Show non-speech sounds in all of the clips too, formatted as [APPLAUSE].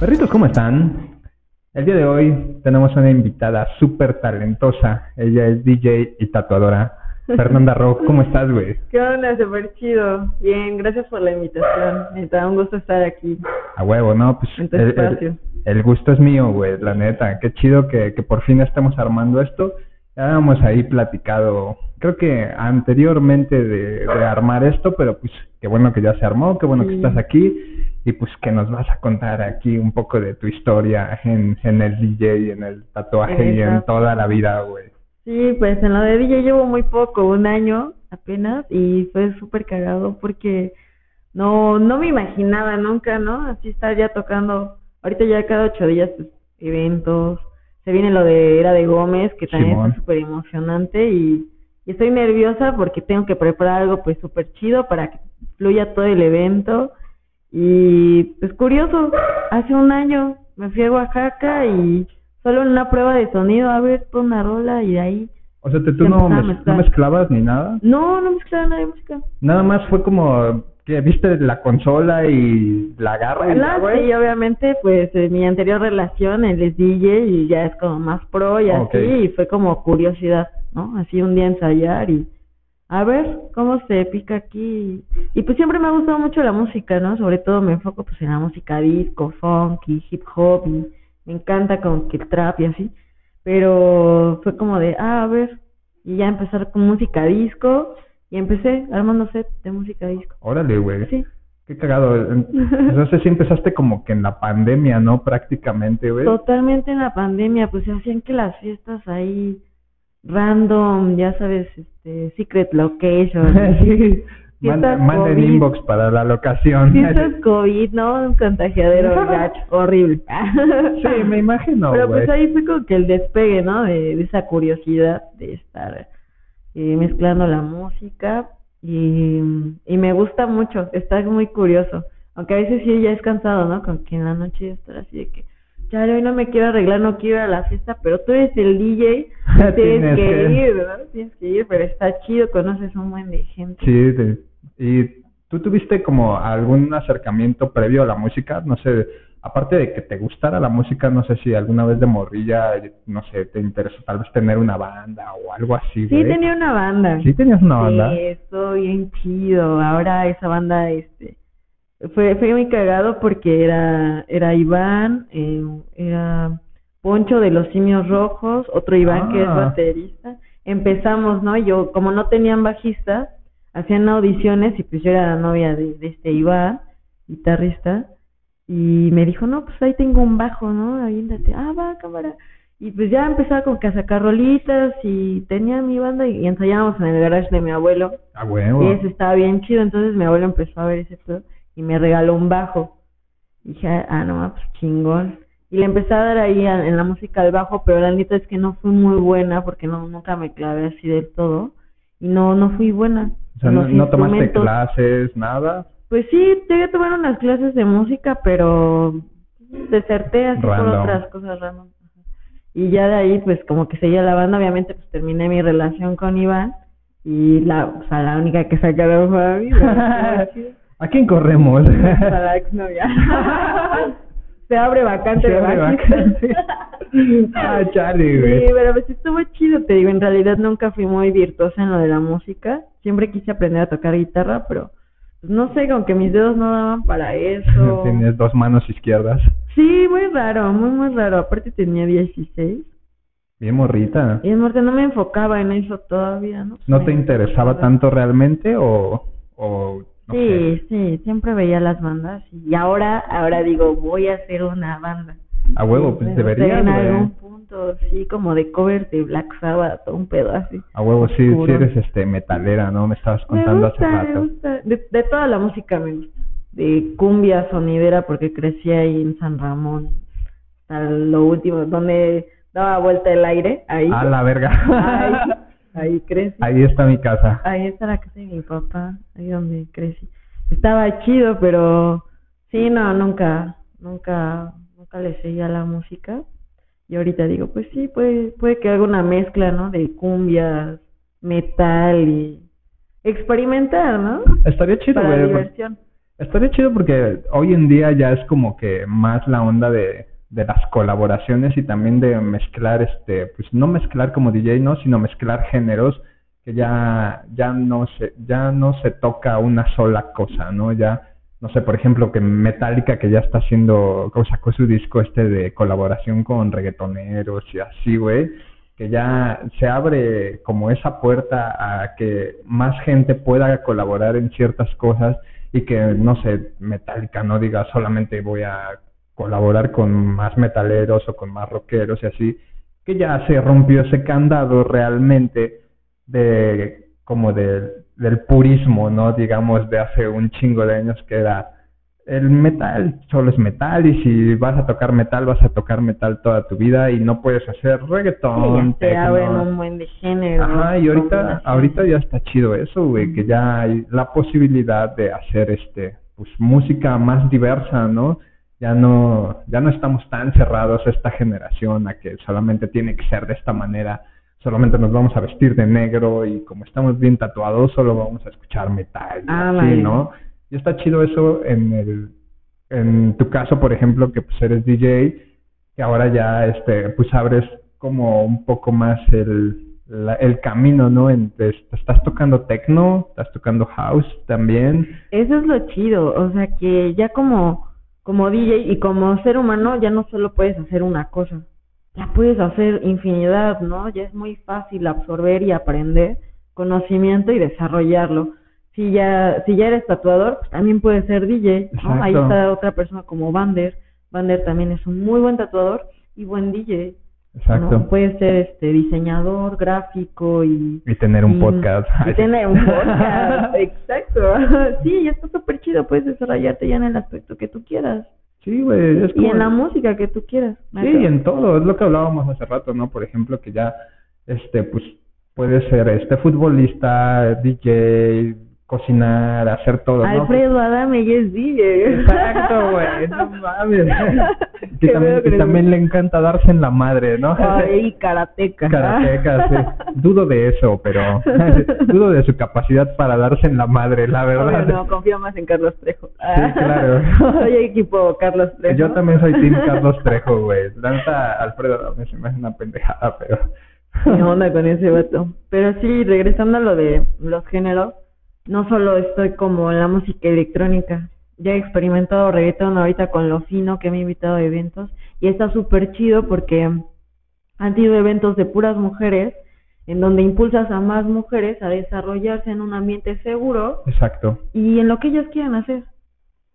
Perritos, ¿cómo están? El día de hoy tenemos una invitada súper talentosa. Ella es DJ y tatuadora. [LAUGHS] Fernanda Rock, ¿cómo estás, güey? ¿Qué onda? Súper chido. Bien, gracias por la invitación. Me da un gusto estar aquí. A huevo, ¿no? Pues En tu el, el- espacio. el gusto es mío, güey, la neta. Qué chido que, que por fin estemos armando esto. Ya habíamos ahí platicado, creo que anteriormente de, de armar esto, pero pues qué bueno que ya se armó, qué bueno que estás aquí y pues que nos vas a contar aquí un poco de tu historia en, en el DJ, en el tatuaje y en toda la vida, güey. Sí, pues en lo de DJ llevo muy poco, un año apenas, y fue súper cagado porque no, no me imaginaba nunca, ¿no? Así estar ya tocando, ahorita ya cada ocho días, pues, eventos, se viene lo de Era de Gómez, que también Simón. está súper emocionante, y, y estoy nerviosa porque tengo que preparar algo pues súper chido para que fluya todo el evento, y pues curioso, hace un año me fui a Oaxaca y solo en una prueba de sonido, a ver, pon una rola y de ahí. O sea, te- tú Se no, mez- no mezclabas ni nada. No, no mezclaba nada de música. Nada más fue como que viste la consola y la agarra y güey. sí, obviamente, pues eh, mi anterior relación, él es DJ y ya es como más pro y así, y fue como curiosidad, ¿no? Así un día ensayar y a ver cómo se pica aquí. Y pues siempre me ha gustado mucho la música, ¿no? Sobre todo me enfoco pues en la música disco, funk y hip hop y me encanta como que el trap y así. Pero fue como de, ah, a ver, y ya empezar con música disco y empecé armando set de música disco. Órale, güey. Sí. Qué cagado. Entonces [LAUGHS] sí empezaste como que en la pandemia, ¿no? Prácticamente, güey. Totalmente en la pandemia, pues se hacían que las fiestas ahí random, ya sabes, este, secret location, [LAUGHS] [LAUGHS] manden COVID. inbox para la locación. fiestas [LAUGHS] COVID, ¿no? Un contagiadero gacho, horrible. Sí, me imagino, Pero pues ahí fue como que el despegue, ¿no? De, de esa curiosidad de estar eh, mezclando la música y, y me gusta mucho, está muy curioso. Aunque a veces sí ya es cansado, ¿no? Como que en la noche ya estar así de que, ya hoy no me quiero arreglar, no quiero ir a la fiesta, pero tú eres el DJ, [LAUGHS] tienes Tienes que que- ir, ¿no? Tienes que ir, pero está chido, conoces un buen de gente. Sí, y tú tuviste como algún acercamiento previo a la música, no sé, aparte de que te gustara la música, no sé si alguna vez de morrilla, no sé, te interesó tal vez tener una banda o algo así, Sí, tenía una banda. Sí tenías una banda. Sí, estuvo bien chido. Ahora esa banda, este, fue, fue muy cagado porque era, era Iván, eh, era Poncho de los Simios Rojos, otro Iván que es Ah. baterista. Empezamos, ¿no? Yo, como no tenían bajista, hacían audiciones y pues yo era la novia de, de este Iván, guitarrista, y me dijo, no, pues ahí tengo un bajo, ¿no? Aviéntate. Ah, va, cámara. Y pues ya empezaba como que a sacar rolitas y tenía mi banda y, y ensayábamos en el garage de mi abuelo. Ah, huevo. Y eso estaba bien chido, entonces mi abuelo empezó a ver ese pedo y me regaló un bajo. Y dije, ah, no, pues chingón. Y le empecé a dar ahí a- en la música al bajo, pero la neta es que no fui muy buena porque no nunca me clavé así del todo. Y no, no fui buena. O sea, no, tomaste clases, nada. Pues sí, llegué a tomar unas clases de música, pero deserté así por otras cosas random. Y ya de ahí, pues como que seguía la banda, obviamente pues terminé mi relación con Iván y la, o sea, la única que sacaron fue a mí. [LAUGHS] ¿A quién corremos? [LAUGHS] a la exnovia. [LAUGHS] Se abre vacante Se abre vacante. [LAUGHS] ah, chale, güey. Sí, pero pues estuvo chido, te digo, en realidad nunca fui muy virtuosa en lo de la música. Siempre quise aprender a tocar guitarra, pero pues, no sé, con que mis dedos no daban para eso. Tienes dos manos izquierdas. Sí, muy raro, muy, muy raro. Aparte tenía 16. Bien morrita. Y muerte, no me enfocaba en eso todavía, ¿no? ¿No Me- te interesaba tanto realmente o, o no sé? Sí, sí, siempre veía las bandas y ahora, ahora digo, voy a hacer una banda. A huevo, pues Me gustaría En algún punto, sí, como de cover de Black Sabbath, un pedo así. A huevo, sí, sí eres este metalera, ¿no? Me estabas Me contando gusta, hace me rato. gusta. De, de toda la música me gusta. De cumbia sonidera, porque crecí ahí en San Ramón. Hasta lo último, donde daba vuelta el aire, ahí. A la verga. Ahí, [LAUGHS] ahí crecí. Ahí está mi casa. Ahí está la casa de mi papá, ahí donde crecí. Estaba chido, pero sí, no, nunca, nunca, nunca le seguía la música. Y ahorita digo, pues sí, puede, puede que haga una mezcla, ¿no? De cumbias, metal y experimentar, ¿no? Estaría chido, Para güey. por- diversión. Estaría chido porque hoy en día ya es como que más la onda de, de las colaboraciones y también de mezclar, este, pues no mezclar como DJ, ¿no? Sino mezclar géneros que ya, ya no se, ya no se toca una sola cosa, ¿no? Ya, no sé, por ejemplo, que Metallica que ya está haciendo, sacó su disco este de colaboración con reggaetoneros y así, güey, que ya se abre como esa puerta a que más gente pueda colaborar en ciertas cosas y que, no sé, Metallica no diga solamente voy a colaborar con más metaleros o con más rockeros y así, que ya se rompió ese candado realmente de como de, del purismo, ¿no? Digamos, de hace un chingo de años que era el metal solo es metal y si vas a tocar metal vas a tocar metal toda tu vida y no puedes hacer reggaetón. Sí, un buen de género. Ajá, y ahorita, ahorita ya está chido eso, güey, que ya hay la posibilidad de hacer este, pues música más diversa, ¿no? Ya no, ya no estamos tan cerrados esta generación a que solamente tiene que ser de esta manera, solamente nos vamos a vestir de negro y como estamos bien tatuados solo vamos a escuchar metal, Ah, así, vale. ¿no? Y está chido eso en el en tu caso, por ejemplo, que pues eres DJ, que ahora ya este pues abres como un poco más el la- el camino, ¿no? En, te- estás tocando techno, estás tocando house también. Eso es lo chido, o sea que ya como, como DJ y como ser humano ya no solo puedes hacer una cosa, ya puedes hacer infinidad, ¿no? Ya es muy fácil absorber y aprender conocimiento y desarrollarlo. Si ya, si ya eres tatuador, pues también puedes ser DJ, ¿no? Ahí está otra persona como Vander. Vander también es un muy buen tatuador y buen DJ. Exacto. ¿no? Puede ser este diseñador, gráfico y Y tener un y- podcast. [LAUGHS] Y tener un podcast, [LAUGHS] exacto. Sí, ya está súper chido, puedes desarrollarte ya en el aspecto que tú quieras. Sí, güey, Y en la música que tú quieras. Sí, en todo, es lo que hablábamos hace rato, ¿no? Por ejemplo, que ya, este, pues, puede ser, este, futbolista, DJ, cocinar, hacer todo, ¿no? Alfredo Adame ya es DJ. Exacto, güey, [LAUGHS] no mames. Que también, que también le encanta darse en la madre, ¿no? Ay, karateca. Karateca, sí. [LAUGHS] Dudo de eso, pero [LAUGHS] dudo de su capacidad para darse en la madre, la verdad. Obvio, no, confío más en Carlos Trejo. Sí, claro. Soy equipo Carlos Trejo. Yo también soy Team Carlos Trejo, güey. La neta, Alfredo me se me hace una pendejada, pero... ¿Qué onda con ese vato? Pero sí, regresando a lo de los géneros, no solo estoy como en la música electrónica, ya he experimentado reggaetón ahorita con lo fino que me he invitado a eventos y está súper chido porque han sido eventos de puras mujeres en donde impulsas a más mujeres a desarrollarse en un ambiente seguro Exacto. y en lo que ellas quieran hacer,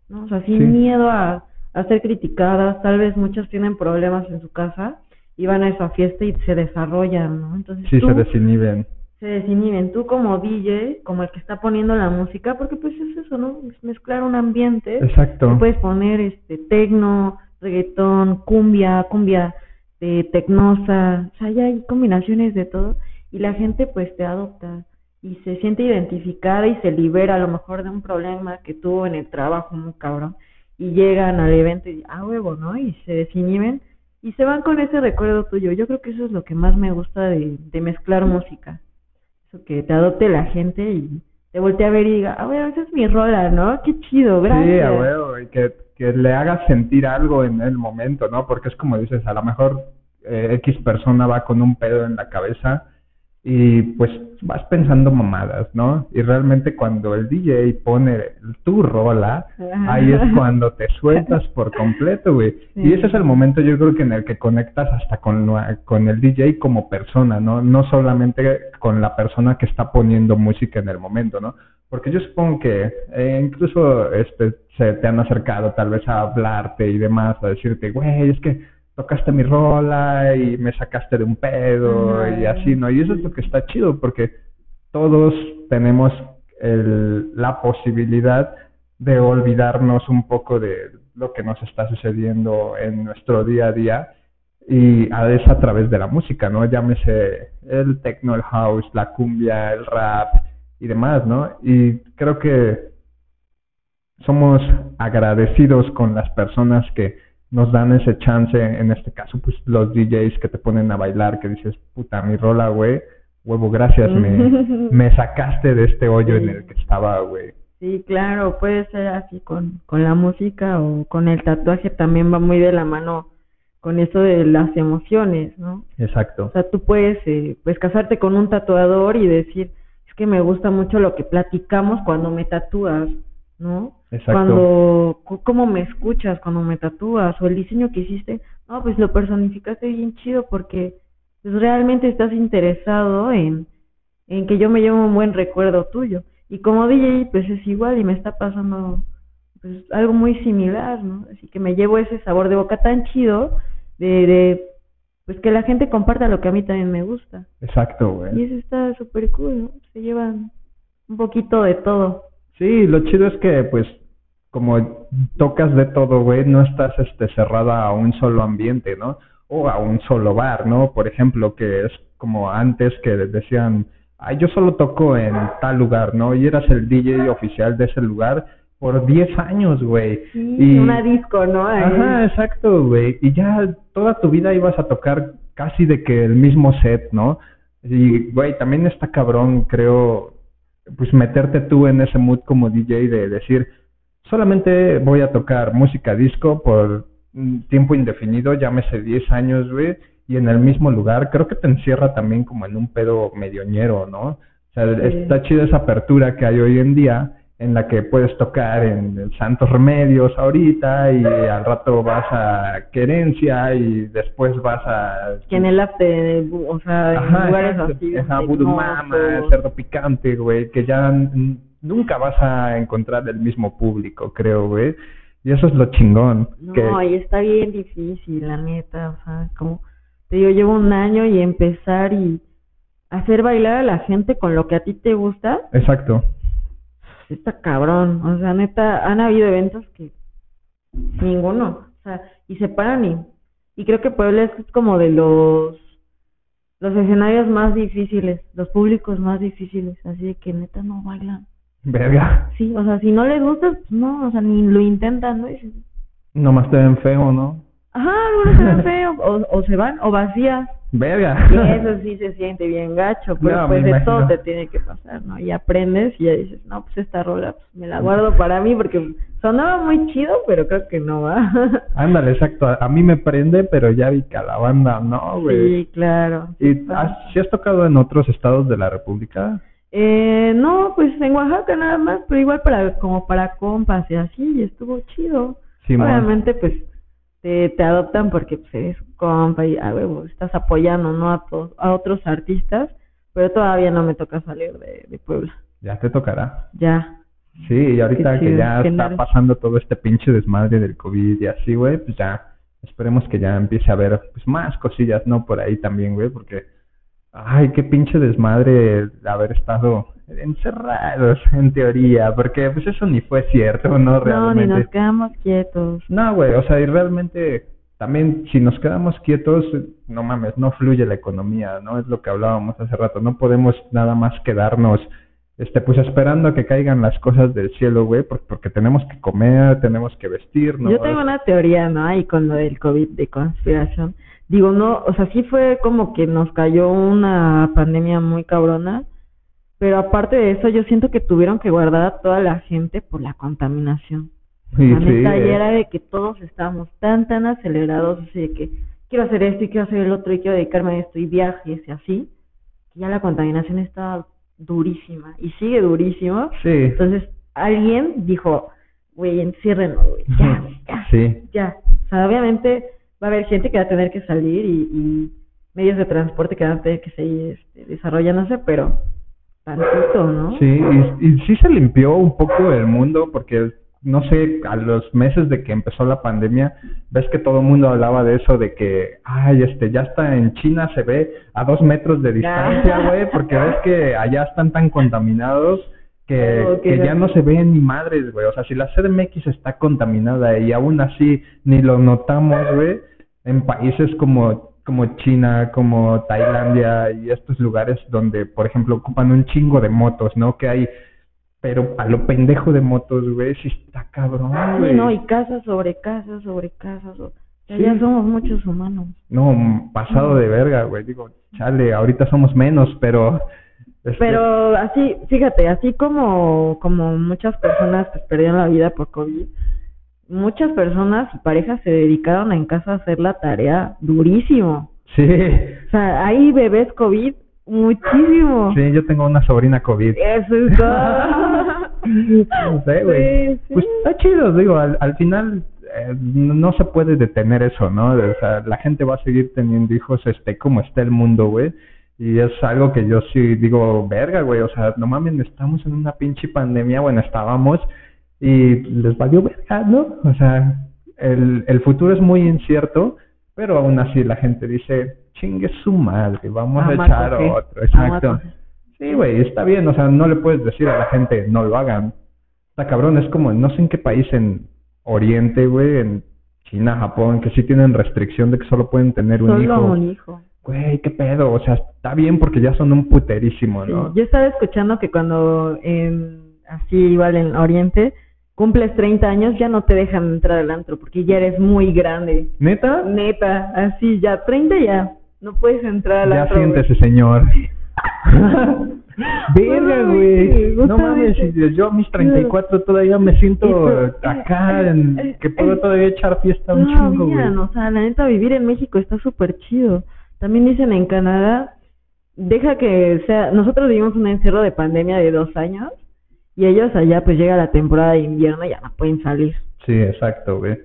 ¿no? O sea, sin Sí. miedo a, a ser criticadas, tal vez muchas tienen problemas en su casa y van a esa fiesta y se desarrollan, ¿no? Entonces Sí, tú se desinhiben. Se desinhiben, tú como DJ, como el que está poniendo la música, porque pues es eso, ¿no? Es mezclar un ambiente, Exacto. puedes poner este tecno, reggaetón, cumbia, cumbia de tecnosa, o sea, ya hay combinaciones de todo y la gente pues te adopta y se siente identificada y se libera a lo mejor de un problema que tuvo en el trabajo muy cabrón y llegan al evento y ah huevo, ¿no? Y se desinhiben y se van con ese recuerdo tuyo. Yo creo que eso es lo que más me gusta de, de mezclar música. Eso que te adopte la gente y te voltee a ver y diga, ah, bueno, esa es mi rola, ¿no? Qué chido, gracias. Sí, a huevo, y que, que le hagas sentir algo en el momento, ¿no? Porque es como dices, a lo mejor eh, X persona va con un pedo en la cabeza y pues vas pensando mamadas, ¿no? Y realmente cuando el DJ pone tu rola, ahí es cuando te sueltas por completo, güey. Y ese es el momento yo creo que en el que conectas hasta con, con el DJ como persona, ¿no? No solamente con la persona que está poniendo música en el momento, ¿no? Porque yo supongo que eh, incluso este se te han acercado tal vez a hablarte y demás, a decirte, güey, es que tocaste mi rola y me sacaste de un pedo Ajá. y así, ¿no? Y eso es lo que está chido porque todos tenemos el, la posibilidad de olvidarnos un poco de lo que nos está sucediendo en nuestro día a día y a- es a través de la música, ¿no? Llámese el techno, el house, la cumbia, el rap y demás, ¿no? Y creo que somos agradecidos con las personas que nos dan ese chance, en este caso, pues los DJs que te ponen a bailar, que dices, puta, mi rola, güey, huevo, gracias, me, [LAUGHS] me sacaste de este hoyo en el que estaba, güey. Sí, claro, puede ser así con, con la música o con el tatuaje también va muy de la mano con eso de las emociones, ¿no? Exacto. O sea, tú puedes eh, pues casarte con un tatuador y decir, es que me gusta mucho lo que platicamos cuando me tatúas, ¿no? Exacto. Cuando, cómo me escuchas cuando me tatúas o el diseño que hiciste, no, pues lo personificaste bien chido porque pues realmente estás interesado en, en que yo me lleve un buen recuerdo tuyo. Y como DJ, pues es igual y me está pasando pues algo muy similar, ¿no? Así que me llevo ese sabor de boca tan chido de, de pues que la gente comparta lo que a mí también me gusta. Exacto, Y güey. eso está súper cool, ¿no? Se llevan un poquito de todo. Sí, lo chido es que, pues, como tocas de todo, güey, no estás este, cerrada a un solo ambiente, ¿no? O a un solo bar, ¿no? Por ejemplo, que es como antes que decían, ay, yo solo toco en tal lugar, ¿no? Y eras el DJ oficial de ese lugar por 10 años, güey. Sí, Y- una disco, ¿no? Ajá, exacto, güey. Y ya toda tu vida ibas a tocar casi de que el mismo set, ¿no? Y, güey, también está cabrón, creo, pues meterte tú en ese mood como DJ de decir, solamente voy a tocar música disco por un tiempo indefinido, llámese 10 años, güey, y en el mismo lugar, creo que te encierra también como en un pedo medioñero, ¿no? O sea, Sí. está chida esa apertura que hay hoy en día en la que puedes tocar en el Santos Remedios ahorita y al rato vas a Querencia y después vas a... Que en el after, o sea, en Ajá, lugares exacto. así. Ajá, Voodoo. Mama, Cerdo Picante, güey, que ya nunca vas a encontrar el mismo público, creo, güey. Y eso es lo chingón. No, que, y está bien difícil, la neta, o sea, como te digo, llevo un año y empezar y hacer bailar a la gente con lo que a ti te gusta, Exacto. Está cabrón, o sea, neta, han habido eventos que ninguno, o sea, y se paran y, y creo que Puebla es como de los los escenarios más difíciles, los públicos más difíciles, así de que neta no bailan. Verga. Sí, o sea, si no les gusta, pues no, o sea, ni lo intentan, ¿no? Nomás te ven feo, ¿no? Ajá, algunos se ven feos, o, o se van, o vacías. Verga. Y [LAUGHS] eso sí se siente bien gacho, pero No, pues de todo te tiene que pasar, ¿no? Y aprendes y ya dices, no, pues esta rola pues, me la guardo para mí porque sonaba muy chido, pero creo que no va. [LAUGHS] Ándale, exacto. A, mí me prende, pero ya vi que a la banda no, güey. sí, claro. ¿Y sí has, si has tocado en otros estados de la República? Eh, no, pues en Oaxaca nada más, pero igual para como para compas y así, y estuvo chido. Sí, man. Obviamente, pues te, te adoptan porque pues, eres un compa y a huevo, estás apoyando no a, todos, a otros artistas, pero todavía no me toca salir de, de Puebla. Ya te tocará. Ya. Sí, y ahorita que ya está pasando todo este pinche desmadre del COVID y así, güey, pues ya esperemos que ya empiece a haber pues, más cosillas, ¿no? Por ahí también, güey, porque, ay, qué pinche desmadre haber estado encerrados, en teoría, porque pues eso ni fue cierto, ¿no? No, ni Realmente. nos quedamos quietos. No, güey, o sea, y realmente también si nos quedamos quietos, no mames, no fluye la economía, ¿no? Es lo que hablábamos hace rato, no podemos nada más quedarnos, este, pues esperando a que caigan las cosas del cielo, güey, por- porque tenemos que comer, tenemos que vestirnos. Yo tengo una teoría, ¿no? Ahí con lo del COVID de conspiración. Digo, no, o sea, sí fue como que nos cayó una pandemia muy cabrona, pero aparte de eso, yo siento que tuvieron que guardar a toda la gente por la contaminación. Sí, la sí, neta, y eh. era de que todos estábamos tan, tan acelerados, así de que quiero hacer esto y quiero hacer el otro y quiero dedicarme a esto y viajes y así, que ya la contaminación estaba durísima y sigue durísima. Sí, Entonces, alguien dijo, güey, enciérrenos, güey, ya, ya, sí, ya. O sea, obviamente va a haber gente que va a tener que salir y, y medios de transporte que van a tener que seguir este, desarrollándose, pero tantito, ¿no? sí, y, y sí se limpió un poco el mundo porque no sé, a los meses de que empezó la pandemia, ves que todo el mundo hablaba de eso, de que, ay, este, ya está en China, se ve a dos metros de distancia, güey, porque ves que allá están tan contaminados que, [LAUGHS] ya no- no se ven ni madres, güey. O sea, si la CDMX está contaminada y aún así ni lo notamos, güey, en países como, como China, como Tailandia y estos lugares donde, por ejemplo, ocupan un chingo de motos, ¿no? Que hay, pero a lo pendejo de motos, güey, sí está cabrón, Sí, güey. no, y casa sobre casa sobre casa. so- ya- Sí. Ya somos muchos humanos. No, pasado de verga, güey. Digo, chale, ahorita somos menos, pero Este, Pero así, fíjate, así como, como muchas personas pues, perdieron la vida por COVID, muchas personas y parejas se dedicaron en casa a hacer la tarea durísimo. Sí, O sea, hay bebés COVID muchísimo. sí, yo tengo una sobrina COVID. Eso es todo. [LAUGHS] No sé, güey. Sí, sí. Pues está chido, digo, al, al final eh, no no se puede detener eso, ¿no? O sea, la gente va a seguir teniendo hijos, esté como esté el mundo, güey. Y es algo que yo sí digo, verga, güey, o sea, no mames, estamos en una pinche pandemia, bueno, estábamos, y les valió verga, ¿no? O sea, el, el futuro es muy incierto, pero aún así la gente dice, chingue su madre, vamos a echar otro, exacto. Sí, güey, está bien, o sea, no le puedes decir a la gente, no lo hagan. Está cabrón, es como, no sé en qué país en Oriente, güey, en China, Japón, que sí tienen restricción de que solo pueden tener un Solo hijo. un hijo. Güey, qué pedo, o sea, está bien porque ya son un puterísimo, Sí, ¿no? Yo estaba escuchando que cuando en, así igual en Oriente cumples 30 años ya no te dejan entrar al antro porque ya eres muy grande. ¿Neta? Neta, así ya 30 ya no puedes entrar al Ya antro. güey. siéntese, señor. [LAUGHS] Verga, güey. No mames, yo a mis 34 todavía me siento tú- acá, en, que puedo todavía echar fiesta un No, chingo, güey. o sea, la neta vivir en México está súper chido. También dicen en Canadá, deja que sea, nosotros vivimos un encierro de pandemia de dos años y ellos allá pues llega la temporada de invierno y ya no pueden salir. Sí, exacto, güey.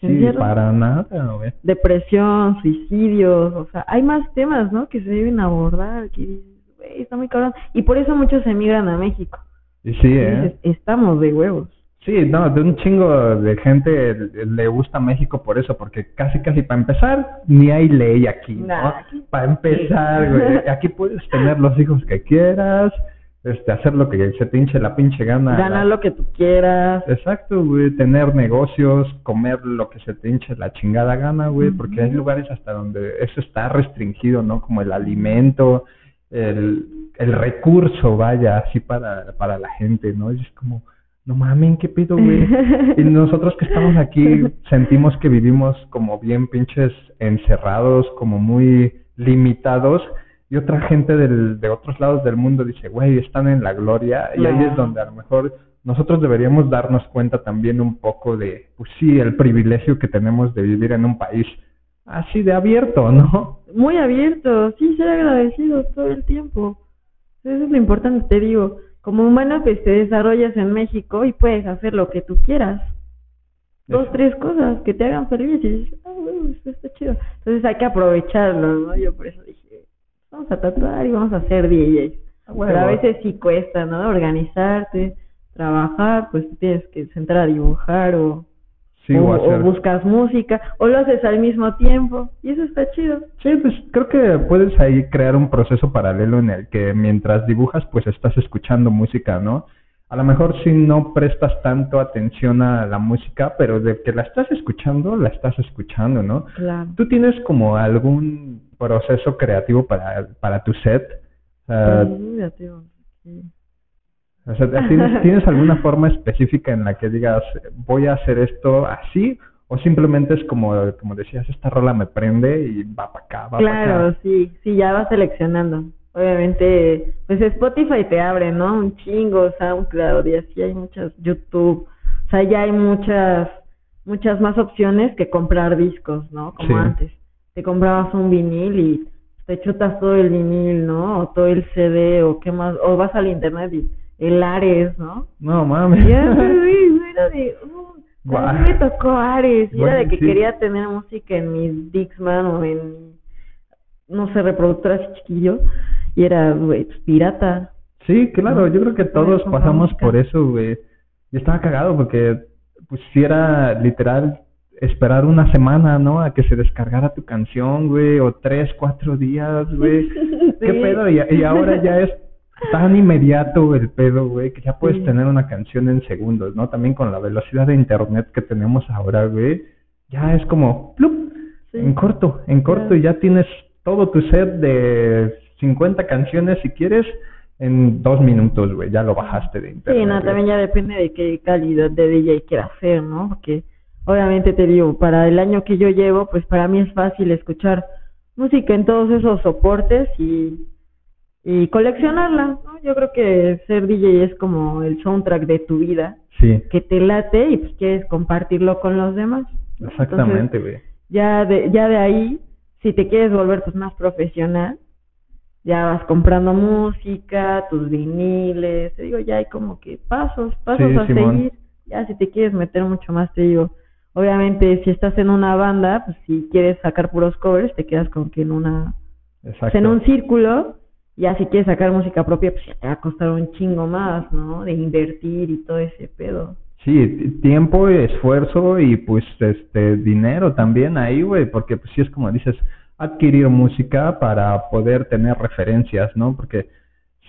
Sí, ¿Encierro? para nada, güey. Depresión, suicidios, o sea, hay más temas, ¿no? Que se deben abordar, que güey, está muy cabrón. Y por eso muchos emigran a México. Sí, ¿eh? estamos de huevos. Sí, no, de un chingo de gente le gusta México por eso, porque casi, casi para empezar, ni hay ley aquí, ¿no? Nah, Para empezar, güey, aquí puedes tener los hijos que quieras, este, hacer lo que se te hinche la pinche gana. Ganar lo que tú quieras. Exacto, güey, tener negocios, comer lo que se te hinche la chingada gana, güey, porque hay lugares hasta donde eso está restringido, ¿no? Como el alimento, el, el recurso, vaya, así para, para la gente, ¿no? Y es como, no mames, ¿qué pido, güey? [LAUGHS] Y nosotros que estamos aquí sentimos que vivimos como bien pinches encerrados, como muy limitados, y otra gente del, de otros lados del mundo dice, güey, están en la gloria, y ahí es donde a lo mejor nosotros deberíamos darnos cuenta también un poco de, pues sí, el privilegio que tenemos de vivir en un país así de abierto, ¿no? muy abierto, sí, ser agradecidos todo el tiempo. Eso es lo importante, te digo. Como humano, pues te desarrollas en México y puedes hacer lo que tú quieras. Dos, tres cosas que te hagan feliz y dices, ah, bueno, esto está chido. Entonces hay que aprovecharlo, ¿no? Yo por eso dije, vamos a tatuar y vamos a hacer DJs. Pero a veces sí cuesta, ¿no? Organizarte, trabajar, pues tienes que sentar a dibujar o, Sí, o, o buscas música o lo haces al mismo tiempo y eso está chido. Sí, pues creo que puedes ahí crear un proceso paralelo en el que mientras dibujas, pues estás escuchando música, ¿no? A lo mejor si no prestas tanto atención a la música, pero de que la estás escuchando, la estás escuchando, ¿no? Claro. ¿Tú tienes como algún proceso creativo para, para tu set? Te digo, sí. o sea, ¿tienes, [LAUGHS] ¿tienes alguna forma específica en la que digas, voy a hacer esto así? ¿O simplemente es como, como decías, esta rola me prende y va para acá, va para Claro, acá? sí, sí, ya vas seleccionando. Obviamente, pues Spotify te abre, ¿no? Un chingo, SoundCloud y así hay muchas, YouTube. O sea, ya hay muchas, muchas más opciones que comprar discos, ¿no? Como Sí. antes. Te comprabas un vinil y te chutas todo el vinil, ¿no? O todo el CD o qué más, o vas al internet y el Ares, ¿no? No mames. Ya, [LAUGHS] era de, uh, Guau. a mí me tocó Ares, y era de que sí. quería tener música en mi Dixman o en no sé, reproductor así chiquillo, y era, güey, pues, pirata. Sí, claro, yo creo que todos pasamos por eso, güey. Yo estaba cagado porque, pues, si era literal esperar una semana, ¿no? A que se descargara tu canción, güey, o tres, cuatro días, güey. [LAUGHS] ¿Qué Sí. pedo? Y, y ahora ya es tan inmediato el pedo, güey, que ya puedes Sí. tener una canción en segundos, ¿no? También con la velocidad de internet que tenemos ahora, güey, ya es como, ¡plup! Sí. En corto, en corto, y ya tienes todo tu set de 50 canciones si quieres en dos minutos, güey, ya lo bajaste de internet. Sí, no, también ya depende de qué calidad de DJ quieras hacer, ¿no? Porque obviamente te digo, para el año que yo llevo, pues para mí es fácil escuchar música en todos esos soportes y y coleccionarla, ¿no? Yo creo que ser DJ es como el soundtrack de tu vida, Sí, que te late y pues quieres compartirlo con los demás. exactamente, güey. ya de, ya de ahí, si te quieres volver pues más profesional, ya vas comprando música, tus viniles, te digo, ya hay como que pasos, pasos Sí, a Simón. seguir. Ya si te quieres meter mucho más, te digo, obviamente si estás en una banda, pues si quieres sacar puros covers, te quedas con que en una, pues, en un círculo, ya si quieres sacar música propia, pues ya te va a costar un chingo más, ¿no? De invertir y todo ese pedo. Sí, tiempo, esfuerzo y pues este dinero también ahí, güey, porque pues sí es como dices, adquirir música para poder tener referencias, ¿no? Porque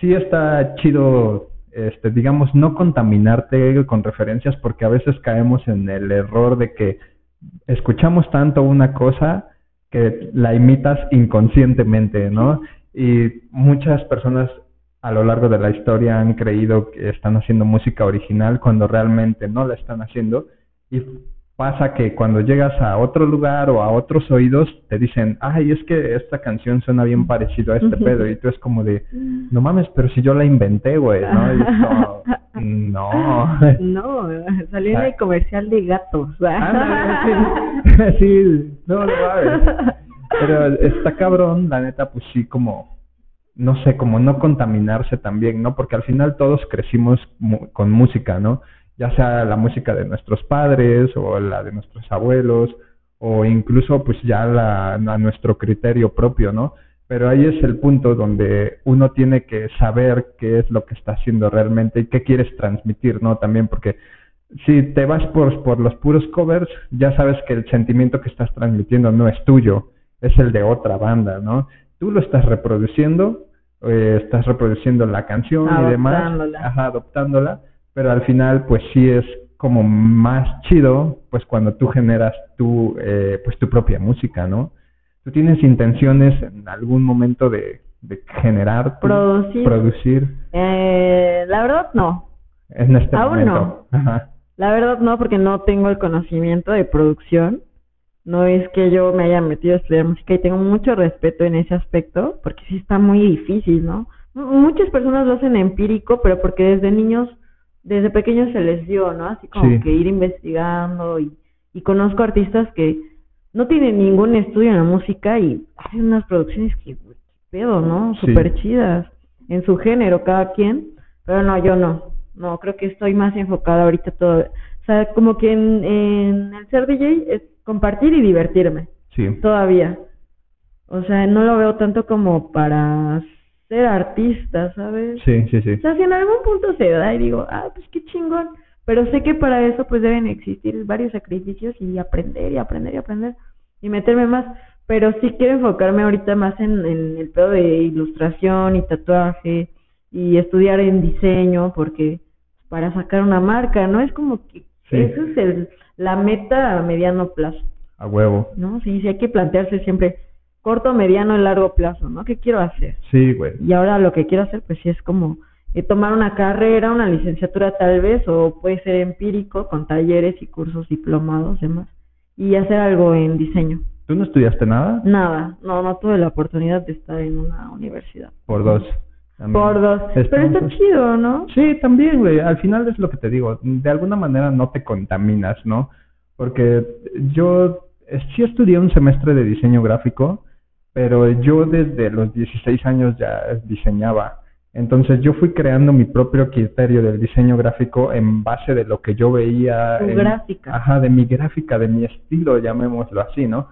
sí está chido, este, digamos, no contaminarte con referencias porque a veces caemos en el error de que escuchamos tanto una cosa que la imitas inconscientemente, ¿no? Y muchas personas a lo largo de la historia han creído que están haciendo música original cuando realmente no la están haciendo y pasa que cuando llegas a otro lugar o a otros oídos te dicen, ay, es que esta canción suena bien parecido a este pedo y tú es como de, no mames, pero si yo la inventé, güey, ¿no? Y como, [LAUGHS] no. No, salió en el comercial de gatos. [LAUGHS] Ándale, sí, [LAUGHS] sí, no, no mames. Pero está cabrón, la neta, pues sí, como, no sé, como no contaminarse también, ¿no? Porque al final todos crecimos mu- con música, ¿no? Ya sea la música de nuestros padres o la de nuestros abuelos o incluso pues ya la, a nuestro criterio propio, ¿no? Pero ahí es el punto donde uno tiene que saber qué es lo que está haciendo realmente y qué quieres transmitir, ¿no? También porque si te vas por, por los puros covers, ya sabes que el sentimiento que estás transmitiendo no es tuyo, es el de otra banda, ¿no? Tú lo estás reproduciendo, eh, estás reproduciendo la canción y demás, ajá, adoptándola, pero al final pues sí es como más chido pues cuando tú generas tu, eh, pues tu propia música, ¿no? ¿Tú tienes intenciones en algún momento de, de generar, tu- Producir. producir Eh, la verdad no. en este Aún momento? Ajá. La verdad no, porque no tengo el conocimiento de producción. No es que yo me haya metido a estudiar música y tengo mucho respeto en ese aspecto, porque sí está muy difícil, ¿no? M- Muchas personas lo hacen empírico, pero porque desde niños, desde pequeños se les dio, ¿no? Así como Sí. que ir investigando y, y conozco artistas que no tienen ningún estudio en la música y hacen unas producciones que, pedo, ¿no? Sí. Súper chidas, en su género cada quien, pero no, yo no. No, creo que estoy más enfocada ahorita todo. O sea, como que en, en el ser DJ es compartir y divertirme, Sí, todavía. O sea, no lo veo tanto como para ser artista, ¿sabes? sí, sí, sí. O sea, si en algún punto se da y digo, ah, pues qué chingón. Pero sé que para eso pues deben existir varios sacrificios y aprender y aprender y aprender y meterme más. Pero sí quiero enfocarme ahorita más en, en el pedo de ilustración y tatuaje y estudiar en diseño porque para sacar una marca, ¿no? Es como que Sí. eso es el, la meta a mediano plazo, A huevo. ¿no? Sí, sí hay que plantearse siempre corto, mediano y largo plazo, ¿no? ¿Qué quiero hacer? Sí, güey. Y ahora lo que quiero hacer, pues sí es como eh, tomar una carrera, una licenciatura tal vez, o puede ser empírico, con talleres y cursos diplomados, demás, y hacer algo en diseño. ¿Tú no estudiaste nada? Nada, no, no tuve la oportunidad de estar en una universidad. Por dos. También. Por dos. Pero está chido, ¿no? Sí, también, güey. Al final es lo que te digo. De alguna manera no te contaminas, ¿no? Porque yo eh, sí estudié un semestre de diseño gráfico, pero yo desde los 16 años ya diseñaba. Entonces yo fui creando mi propio criterio del diseño gráfico en base de lo que yo veía. Tu en- gráfica. Ajá, de mi gráfica, de mi estilo, llamémoslo así, ¿no?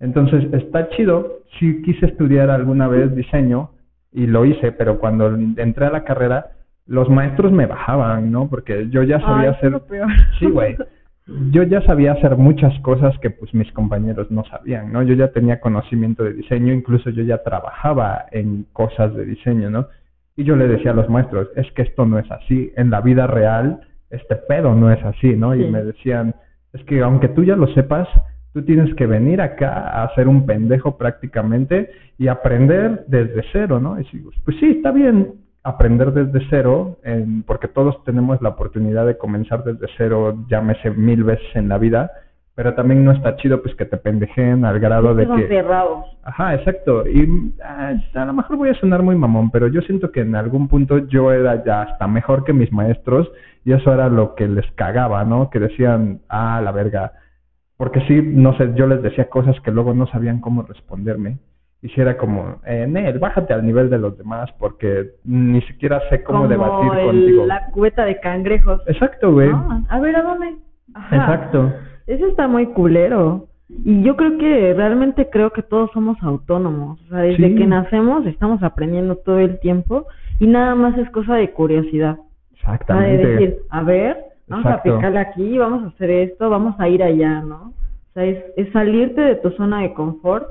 Entonces está chido. Sí quise estudiar alguna vez diseño y lo hice, pero cuando entré a la carrera, los maestros me bajaban, ¿no? Porque yo ya sabía Ay, hacer... lo peor. Sí, güey. [LAUGHS] Yo ya sabía hacer muchas cosas que pues mis compañeros no sabían, ¿no? Yo ya tenía conocimiento de diseño, incluso yo ya trabajaba en cosas de diseño, ¿no? Y yo le decía a los maestros, es que esto no es así, en la vida real este pedo no es así, ¿no? Y me decían, es que aunque tú ya lo sepas, tú tienes que venir acá a ser un pendejo prácticamente y aprender desde cero, ¿no? Y digo, pues sí, está bien aprender desde cero, en- porque todos tenemos la oportunidad de comenzar desde cero, llámese mil veces en la vida, pero también no está chido pues que te pendejen al grado de que... cerrados. Ajá, exacto. Y ah, a lo mejor voy a sonar muy mamón, pero yo siento que en algún punto yo era ya hasta mejor que mis maestros y eso era lo que les cagaba, ¿no? Que decían, ah, la verga. Porque sí, no sé, yo les decía cosas que luego no sabían cómo responderme. Y si era como, eh, Nel, bájate al nivel de los demás porque ni siquiera sé cómo Como debatir el- contigo. la cubeta de cangrejos. Exacto, güey. No, a ver, ¿a dónde? Ajá. Exacto. Eso está muy culero. Y yo creo que realmente creo que todos somos autónomos. O sea, desde Sí. que nacemos estamos aprendiendo todo el tiempo y nada más es cosa de curiosidad. O sea, de Exactamente. decir, a ver, vamos Exacto. a picarle aquí, vamos a hacer esto, vamos a ir allá, ¿no? O sea, es, es salirte de tu zona de confort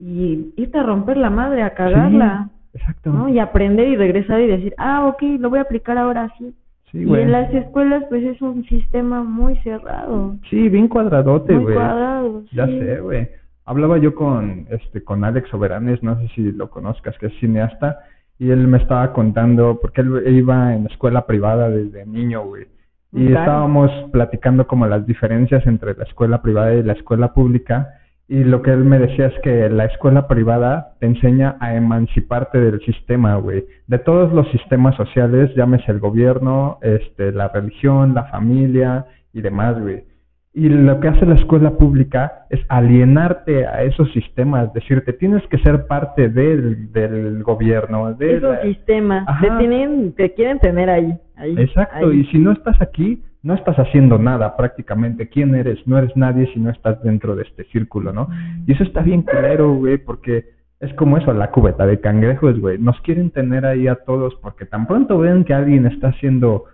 y irte a romper la madre, a cagarla, Sí, exacto. ¿no? Y aprender y regresar y decir, ah, ok, lo voy a aplicar ahora sí. Sí, y güey. en las escuelas, pues es un sistema muy cerrado. Sí, bien cuadradote, Muy güey. cuadrado, Ya sé, güey. Hablaba yo con este con Alex Soberanes, no sé si lo conozcas, que es cineasta, y él me estaba contando porque él iba en escuela privada desde niño, güey. Y Claro. estábamos platicando como las diferencias entre la escuela privada y la escuela pública. Y lo que él me decía es que la escuela privada te enseña a emanciparte del sistema, güey. De todos los sistemas sociales, llámese el gobierno, este, la religión, la familia y demás, güey. Y lo que hace la escuela pública es alienarte a esos sistemas, decirte, tienes que ser parte del, del gobierno, de Esos la- sistemas te tienen, te quieren tener ahí, ahí. Exacto, ahí. y si no estás aquí, no estás haciendo nada prácticamente. ¿Quién eres? No eres nadie si no estás dentro de este círculo, ¿no? Y eso está bien culero, güey, porque es como eso, la cubeta de cangrejos, güey. Nos quieren tener ahí a todos porque tan pronto ven que alguien está haciendo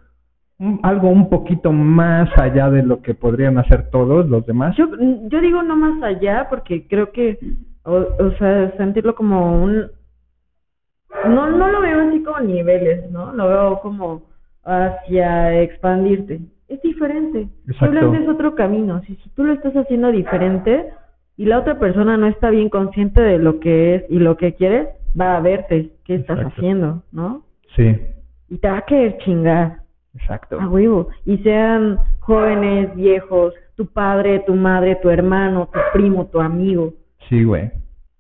un- algo un poquito más allá de lo que podrían hacer todos los demás. Yo, yo digo no más allá porque creo que, o, o sea, sentirlo como un... No, no lo veo así como niveles, ¿no? Lo veo como hacia expandirte. Es diferente. Simplemente es otro camino. Si, si tú lo estás haciendo diferente y la otra persona no está bien consciente de lo que es y lo que quieres, va a verte qué estás Exacto. haciendo, ¿no? Sí, Y te va a querer chingar. exacto. A huevo. Y sean jóvenes, viejos, tu padre, tu madre, tu hermano, tu primo, tu amigo, Sí, güey.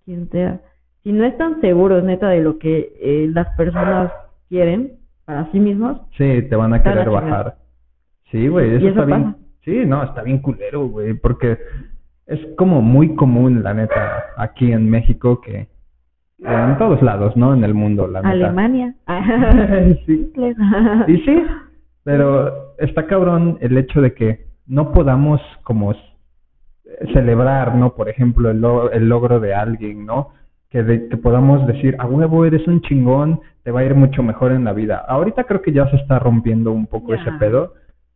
quien sea. Si no están seguros, neta, de lo que eh, las personas quieren para sí mismos, Sí, te van a a querer chingar. bajar. Sí, güey, eso, eso está bien. Sí, no, está bien culero, güey, porque es como muy común, la neta, aquí en México que en todos lados, ¿no? En el mundo, la neta. Alemania. [LAUGHS] sí. Y sí, pero está cabrón el hecho de que no podamos como s- celebrar, ¿no? Por ejemplo, el, lo- el logro de alguien, ¿no? Que, de- que podamos decir, a huevo, eres un chingón, te va a ir mucho mejor en la vida. Ahorita creo que ya se está rompiendo un poco ese pedo.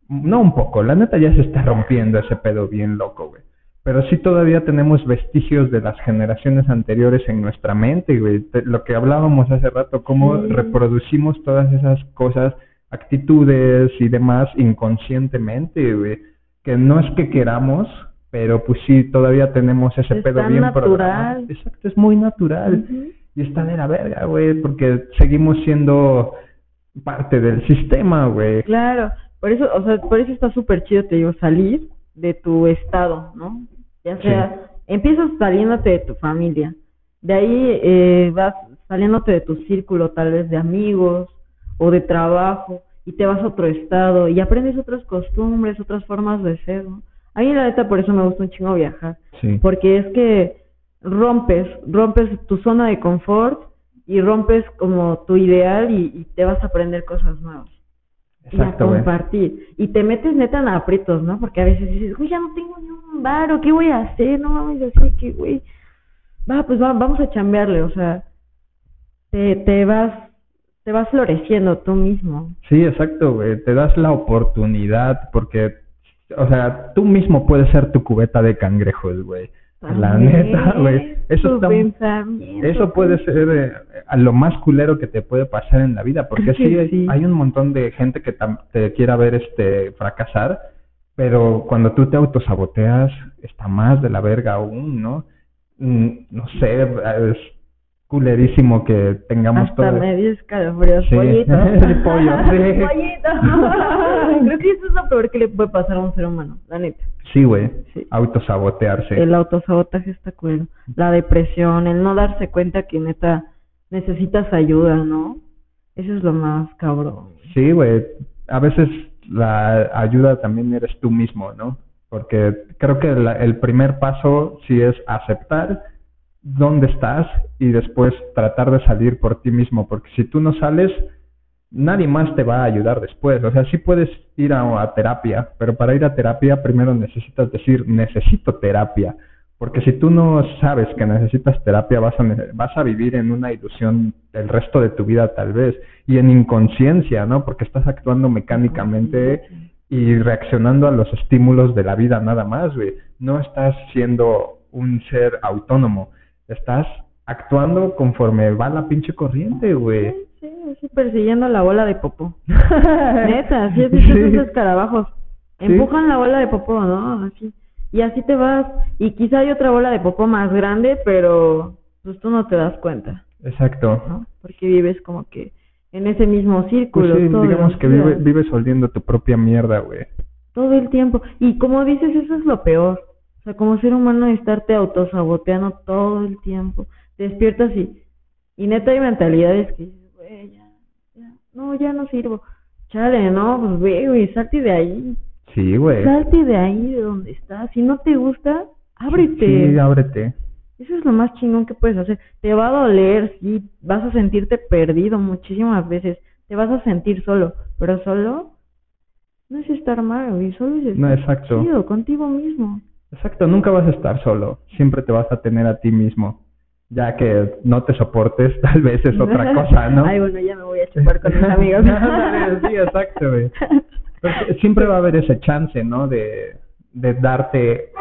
No un poco, la neta ya se está rompiendo ese pedo bien loco, güey. Pero sí todavía tenemos vestigios de las generaciones anteriores en nuestra mente, güey. Te- Lo que hablábamos hace rato, cómo Sí. reproducimos todas esas cosas, actitudes y demás inconscientemente, güey. Que no es que queramos, pero pues sí, todavía tenemos ese Es pedo bien natural. programado. Exacto, es muy natural. Y está de la verga, güey, porque seguimos siendo parte del sistema, güey. Claro, por eso, o sea, por eso está súper chido, te digo, salir de tu estado, ¿no? Ya sea, empiezas saliéndote de tu familia, de ahí eh, vas saliéndote de tu círculo tal vez de amigos o de trabajo y te vas a otro estado y aprendes otras costumbres, otras formas de ser, ¿no? A mí la neta por eso me gusta un chingo viajar, Sí. porque es que rompes, rompes tu zona de confort y rompes como tu ideal y, y te vas a aprender cosas nuevas y a Exacto, güey. compartir. Y te metes neta en aprietos, ¿no? Porque a veces dices, güey, ya no tengo ni un varo, ¿qué voy a hacer? No mames, así que, güey, va, pues va, vamos a chambearle, o sea, te, te vas, te vas floreciendo tú mismo. Sí, exacto, güey. Te das la oportunidad porque, o sea, tú mismo puedes ser tu cubeta de cangrejos, güey. La También, neta, güey. Eso está, eso puede pues. ser eh, a lo más culero que te puede pasar en la vida, porque sí, hay- sí. hay un montón de gente que te quiera ver este fracasar, pero cuando tú te autosaboteas está más de la verga aún, ¿no? Mm, No sé, es- culerísimo que tengamos Hasta todo. medio escalofríos. Sí. Pollito. [LAUGHS] El pollo, sí. Pollito. [LAUGHS] Creo que eso es lo peor que le puede pasar a un ser humano, la neta. Sí, güey. Sí. Autosabotearse. El autosabotaje está cruel. La depresión, el no darse cuenta que neta necesitas ayuda, ¿no? Eso es lo más cabrón. Sí, güey. A veces la ayuda también eres tú mismo, ¿no? Porque creo que la- el primer paso sí es aceptar dónde estás y después tratar de salir por ti mismo. Porque si tú no sales, nadie más te va a ayudar después. O sea, sí puedes ir a, a terapia, pero para ir a terapia primero necesitas decir, necesito terapia. Porque si tú no sabes que necesitas terapia, vas a, vas a vivir en una ilusión el resto de tu vida tal vez. Y en inconsciencia, ¿no? Porque estás actuando mecánicamente y reaccionando a los estímulos de la vida nada más, güey. No estás siendo un ser autónomo. Estás actuando conforme va la pinche corriente, güey. Sí, sí, sí, persiguiendo la bola de popó. [LAUGHS] Neta, sí, has visto Sí. esos escarabajos. Empujan la bola de popó, ¿no? Así. Y así te vas. Y quizá hay otra bola de popó más grande, pero pues tú no te das cuenta, Exacto. ¿no? Porque vives como que en ese mismo Pues círculo. sí, digamos que vive- vives oliendo tu propia mierda, güey. Todo el tiempo. Y como dices, eso es lo peor. O sea, como ser humano, estarte autosaboteando todo el tiempo. Te despiertas y, y neta hay mentalidades que dices, güey, ya, ya, no, ya no sirvo. Chale, no, pues ve, güey, salte de ahí. Sí, güey. Salte de ahí, de donde estás. Si no te gusta, ábrete. Sí, ábrete. Eso es lo más chingón que puedes hacer. Te va a doler, sí, vas a sentirte perdido muchísimas veces. Te vas a sentir solo, pero solo no es estar mal, güey, solo es estar No, exacto. contigo mismo. Exacto, nunca vas a estar solo. Siempre te vas a tener a ti mismo. Ya que no te soportes, [LAUGHS] tal vez es otra [LAUGHS] cosa, ¿no? Ay, bueno, ya me voy a chupar con mis amigos. [LAUGHS] sí, exacto, güey. Siempre va a haber ese chance, ¿no? De, de darte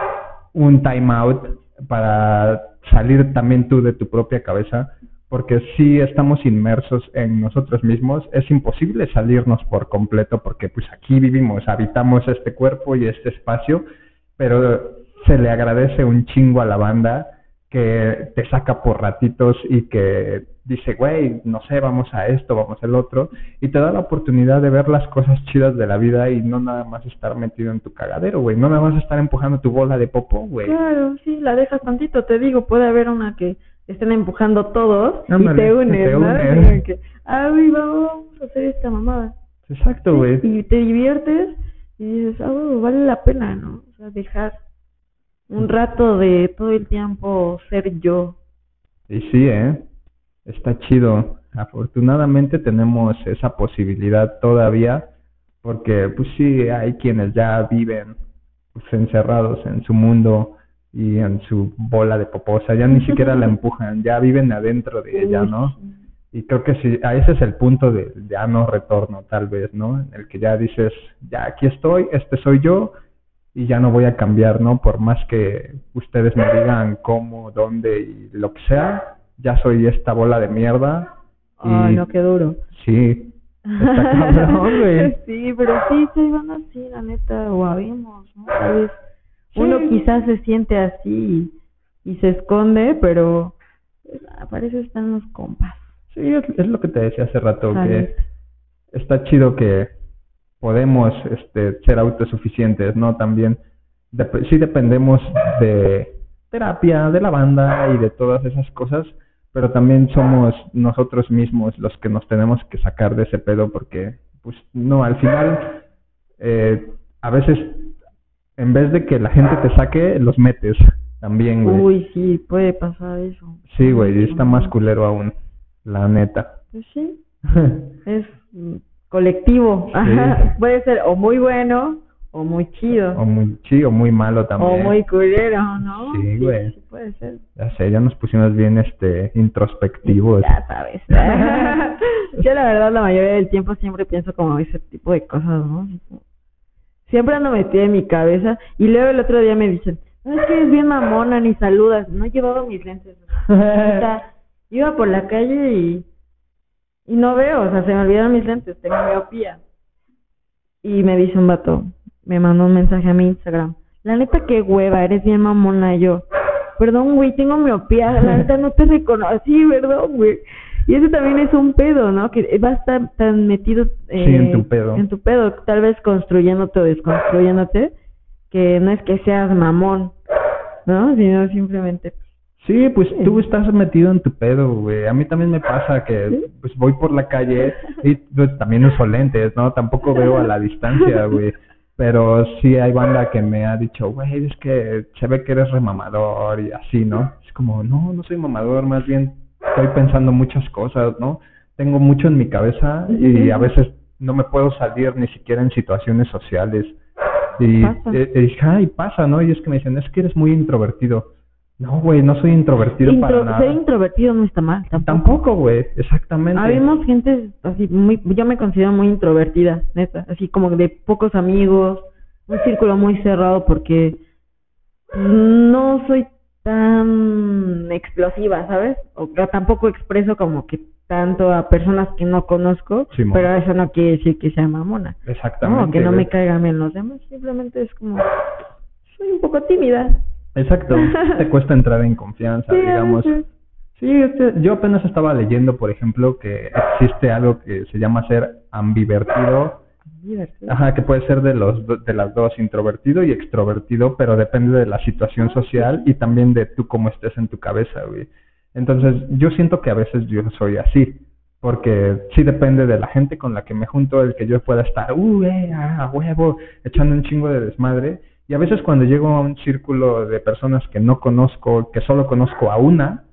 un time out para salir también tú de tu propia cabeza, porque si estamos inmersos en nosotros mismos, es imposible salirnos por completo, porque pues aquí vivimos, habitamos este cuerpo y este espacio, pero se le agradece un chingo a la banda que te saca por ratitos y que dice, güey, no sé, vamos a esto, vamos al otro, y te da la oportunidad de ver las cosas chidas de la vida y no nada más estar metido en tu cagadero, güey, no nada más estar empujando tu bola de popo, güey. Claro, sí, la dejas tantito, te digo, puede haber una que estén empujando todos y te unes, te ¿no? unes. Que, ah, güey, vamos a hacer esta mamada. Exacto, güey. Y te diviertes y dices, ah, güey, vale la pena, ¿no? O sea, dejar un rato de todo el tiempo ser yo. Y sí, ¿eh? Está chido. Afortunadamente tenemos esa posibilidad todavía, porque pues sí, hay quienes ya viven pues, encerrados en su mundo y en su bola de poposa, ya ni siquiera la [LAUGHS] empujan, ya viven adentro de ella, ¿no? Y creo que sí, a ese es el punto de ya no retorno, tal vez, ¿no? En el que ya dices, ya aquí estoy, este soy yo, y ya no voy a cambiar, ¿no? Por más que ustedes me digan cómo, dónde y lo que sea, ya soy esta bola de mierda. Y no, qué duro. sí, está cabrón, [LAUGHS] güey. Sí, pero sí, se van así, la neta, o ¿no? Tal vez uno Sí. quizás se siente así y, y se esconde, pero pues, ah, para eso están los compas. Sí, es, es lo que te decía hace rato, Sale. que está chido que podemos este, ser autosuficientes, ¿no? También dep- sí dependemos de terapia, de la banda y de todas esas cosas, pero también somos nosotros mismos los que nos tenemos que sacar de ese pedo porque, pues, no, al final, eh, a veces, en vez de que la gente te saque, los metes también, güey. Uy, sí, puede pasar eso. Sí, güey, está más culero aún, la neta. Pues sí, [LAUGHS] es colectivo. Ajá. Puede ser o muy bueno o muy chido. o muy chido, muy malo también. O muy culero, ¿no? Sí, güey. Sí, puede ser. Ya sé, ya nos pusimos bien este introspectivos. Ya sabes. [LAUGHS] Yo la verdad la mayoría del tiempo siempre pienso como ese tipo de cosas, ¿no? Siempre ando metida en mi cabeza y luego el otro día me dicen, no es que eres bien mamona ni saludas, no llevaba mis lentes. [LAUGHS] Iba por la calle y, y no veo, o sea, se me olvidaron mis lentes, tengo miopía. Y me dice un vato, me mandó un mensaje a mi Instagram, la neta qué hueva, eres bien mamona Y yo. perdón, güey, tengo miopía, la [LAUGHS] neta no te reconocí, perdón, güey. Y eso también es un pedo, ¿no? Que vas tan, tan metido Sí, en tu pedo. en tu pedo, tal vez construyéndote o desconstruyéndote, que no es que seas mamón, ¿no? Sino simplemente Sí, pues tú estás metido en tu pedo, güey. A mí también me pasa que pues voy por la calle y pues, también uso lentes, ¿no? Tampoco veo a la distancia, [LAUGHS] güey. Pero sí hay banda que me ha dicho, güey, es que se ve que eres remamador y así, ¿no? Es como, no, no soy mamador, más bien estoy pensando muchas cosas, ¿no? Tengo mucho en mi cabeza y a veces no me puedo salir ni siquiera en situaciones sociales. Y, Pasa. eh, eh, dije, ay, pasa, ¿no? Y es que me dicen, es que eres muy introvertido. No, güey, no soy introvertido Intro- para nada. ser introvertido no está mal, tampoco. Tampoco, güey, exactamente. Habemos gente así muy, yo me considero muy introvertida, neta, así como de pocos amigos, un círculo muy cerrado porque no soy tan explosiva, ¿sabes? O tampoco expreso como que tanto a personas que no conozco, Simón. pero eso no quiere decir que sea mamona. Exactamente. No, que no me caigan bien los demás, simplemente es como soy un poco tímida. Exacto. Te [LAUGHS] cuesta entrar en confianza, Sí, digamos. Sí, este, yo apenas estaba leyendo, por ejemplo, que existe algo que se llama ser ambivertido. Divertido. Ajá, que puede ser de los de las dos, introvertido y extrovertido, pero depende de la situación social y también de tú cómo estés en tu cabeza, güey. Entonces, yo siento que a veces yo soy así, porque sí depende de la gente con la que me junto, el que yo pueda estar, uh, eh, ah, a huevo, echando un chingo de desmadre. Y a veces cuando llego a un círculo de personas que no conozco, que solo conozco a una,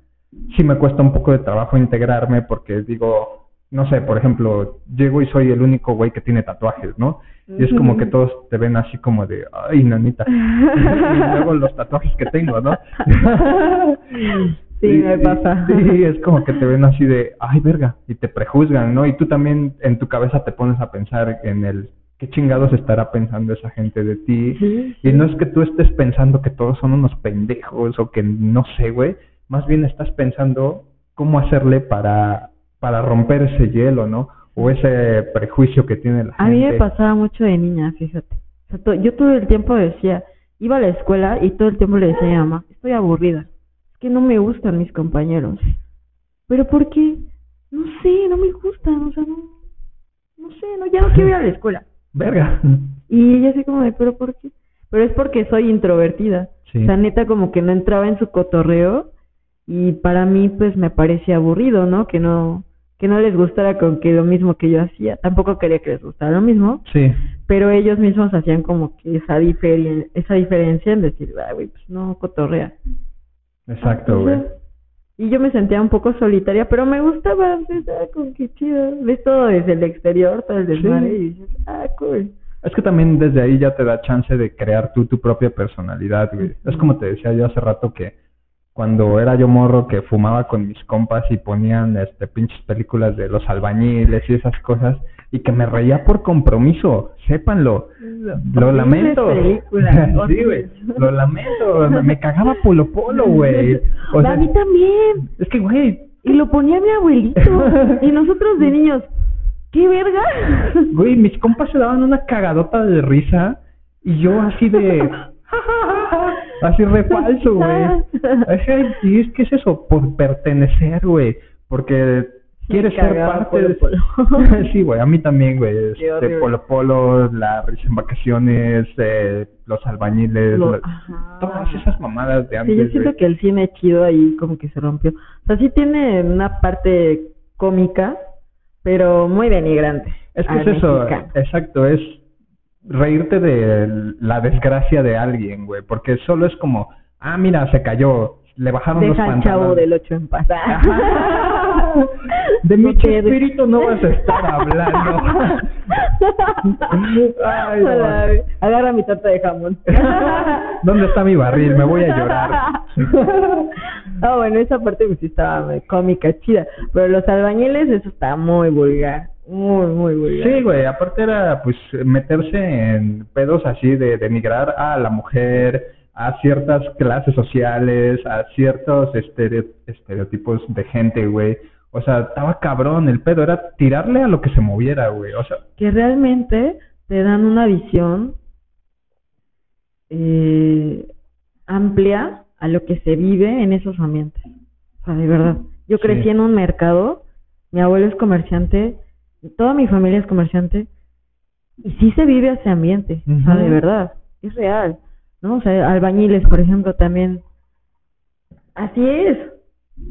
sí me cuesta un poco de trabajo integrarme porque digo, no sé, por ejemplo, llego y soy el único güey que tiene tatuajes, ¿no? Y es como que todos te ven así como de, ay, nanita. [LAUGHS] y luego los tatuajes que tengo, ¿no? [LAUGHS] Sí, me pasa. Sí, es como que te ven así de, ay, verga, y te prejuzgan, ¿no? Y tú también en tu cabeza te pones a pensar en el, ¿qué chingados estará pensando esa gente de ti? Sí, Y no es que tú estés pensando que todos son unos pendejos o que no sé, güey. Más bien estás pensando cómo hacerle para, para romper ese hielo, ¿no? O ese prejuicio que tiene la gente. A mí me pasaba mucho de niña, fíjate. O sea, to- yo todo el tiempo decía, iba a la escuela y todo el tiempo le decía a mi mamá, estoy aburrida. Es que no me gustan mis compañeros. ¿Pero por qué? No sé, no me gustan, o sea, no, no sé, no, ya no quiero ir a la escuela. Verga. Y ella así como de, ¿pero por qué? Pero es porque soy introvertida. Sí. O sea, neta como que no entraba en su cotorreo y para mí pues me parecía aburrido, ¿no? Que no que no les gustara con que lo mismo que yo hacía. Tampoco quería que les gustara lo mismo, Sí. pero ellos mismos hacían como que esa diferen esa diferencia en decir, ay, güey, pues no cotorrea. Exacto, güey. Y yo me sentía un poco solitaria, pero me gustaba, estaba como que chido. Ves todo desde el exterior, todo el desmadre Sí. y dices, ah, cool. Es que también desde ahí ya te da chance de crear tú tu propia personalidad, güey. Es como te decía yo hace rato que cuando era yo morro que fumaba con mis compas y ponían este pinches películas de los albañiles y esas cosas y que me reía por compromiso, sépanlo. Lo lamento. [LAUGHS] sí, güey. Lo lamento. Me, cagaba Polo Polo, güey. O a mí también. es que, güey, Y lo ponía mi abuelito. [LAUGHS] y nosotros de niños, ¿qué verga? Güey, mis compas se daban una cagadota de risa y yo así de... [LAUGHS] así re falso, güey. Y es que es eso, por pertenecer, güey. Porque quieres ser parte de... Polo [LAUGHS] sí, güey, a mí también, güey. Este. Polo Polo, la risa en vacaciones, eh, los albañiles, Lo- todas esas mamadas de Sí, antes, yo siento güey. que el cine chido ahí como que se rompió. O sea, sí tiene una parte cómica, pero muy denigrante. Es que es eso, mexicano. exacto, es reírte de la desgracia de alguien, güey, porque solo es como, ah, mira, se cayó, le bajaron los Deja al pantalones. chavo del 8 en paz. [LAUGHS] De mi espíritu no vas a estar hablando. Ay, no. Hola, Agarra mi torta de jamón. [LAUGHS] ¿Dónde está mi barril? Me voy a llorar. [LAUGHS] Ah, bueno, esa parte pues sí estaba cómica, chida. Pero los albañiles, eso está muy vulgar. Muy, muy vulgar. Sí, güey, aparte era pues meterse en pedos así de denigrar a la mujer, a ciertas clases sociales, a ciertos estere- estereotipos de gente, güey. O sea, estaba cabrón, el pedo era tirarle a lo que se moviera, güey. O sea, que realmente te dan una visión eh, amplia a lo que se vive en esos ambientes. O sea, de verdad. Yo Sí. crecí en un mercado, mi abuelo es comerciante, toda mi familia es comerciante, y sí se vive ese ambiente, o sea, de verdad, es real, ¿no? O sea, albañiles, por ejemplo, también. Así es,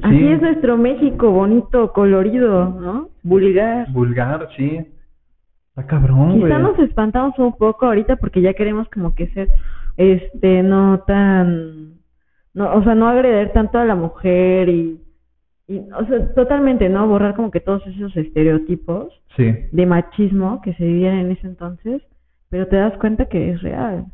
así Sí. es nuestro México, bonito, colorido, ¿no? Vulgar. Vulgar, sí. Está cabrón, güey. Quizá nos espantamos un poco ahorita porque ya queremos como que ser, este, no tan, no, o sea, no agreder tanto a la mujer y, y, o sea, totalmente, ¿no? Borrar como que todos esos estereotipos Sí. de machismo que se vivían en ese entonces, pero te das cuenta que es real.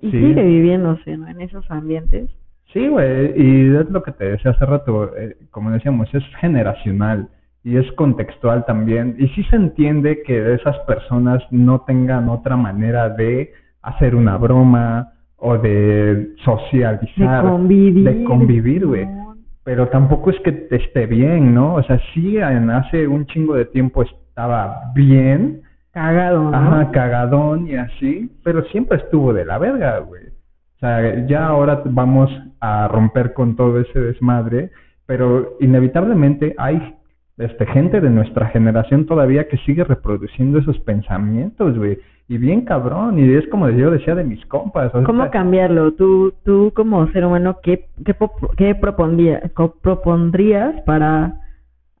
Y Sí. sigue viviéndose, ¿no? En esos ambientes. Sí, güey, y es lo que te decía hace rato, eh, como decíamos, es generacional y es contextual también. Y sí se entiende que esas personas no tengan otra manera de hacer una broma o de De socializar, convivir. de convivir, güey. ¿no? Pero tampoco es que te esté bien, ¿no? O sea, sí, en hace un chingo de tiempo estaba bien, Cagado, ¿no? Ajá, cagadón y así, pero siempre estuvo de la verga, güey. O sea, ya ahora vamos a romper con todo ese desmadre, pero inevitablemente hay este, gente de nuestra generación todavía que sigue reproduciendo esos pensamientos, güey. Y bien cabrón, y es como yo decía de mis compas. o sea, ¿Cómo cambiarlo? Tú, tú como ser humano, ¿qué, qué, qué propondría- propondrías para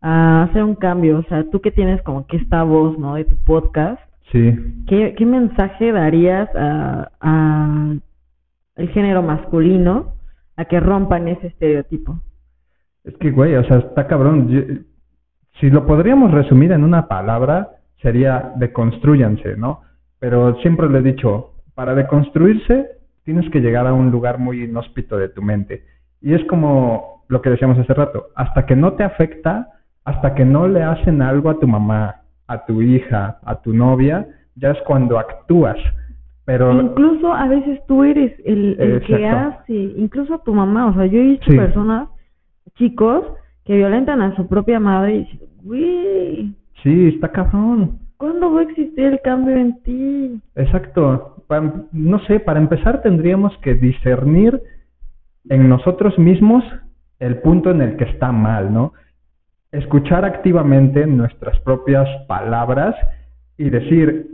ah, hacer un cambio? O sea, tú que tienes como que esta voz, ¿no? De tu podcast, Sí, ¿qué, qué mensaje darías a, a el género masculino a que rompan ese estereotipo? es que, güey, o sea, está cabrón. Yo- si lo podríamos resumir en una palabra, sería deconstruyanse, ¿no? Pero siempre le he dicho, para deconstruirse tienes que llegar a un lugar muy inhóspito de tu mente. Y es como lo que decíamos hace rato, hasta que no te afecta, hasta que no le hacen algo a tu mamá, a tu hija, a tu novia, ya es cuando actúas. Pero Incluso a veces tú eres el, el que hace, incluso tu mamá, o sea, yo he visto Sí. personas, chicos, que violentan a su propia madre y güey, sí, está cabrón. ¿cuándo va a existir el cambio en ti? Exacto. No sé, para empezar tendríamos que discernir en nosotros mismos el punto en el que está mal, ¿no? Escuchar activamente nuestras propias palabras y decir,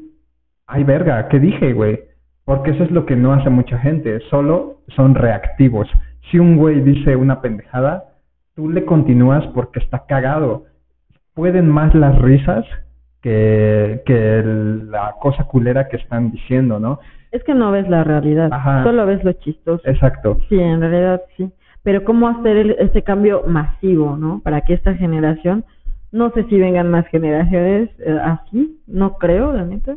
ay verga, ¿qué dije, güey? Porque eso es lo que no hace mucha gente, solo son reactivos. Si un güey dice una pendejada, tú le continúas porque está cagado. Pueden más las risas que, que el- la cosa culera que están diciendo, ¿no? Es que no ves la realidad, Ajá. solo ves lo chistoso. Exacto. Sí, en realidad sí. Pero ¿cómo hacer el- ese cambio masivo, no? Para que esta generación, no sé si vengan más generaciones eh, así, no creo, la neta,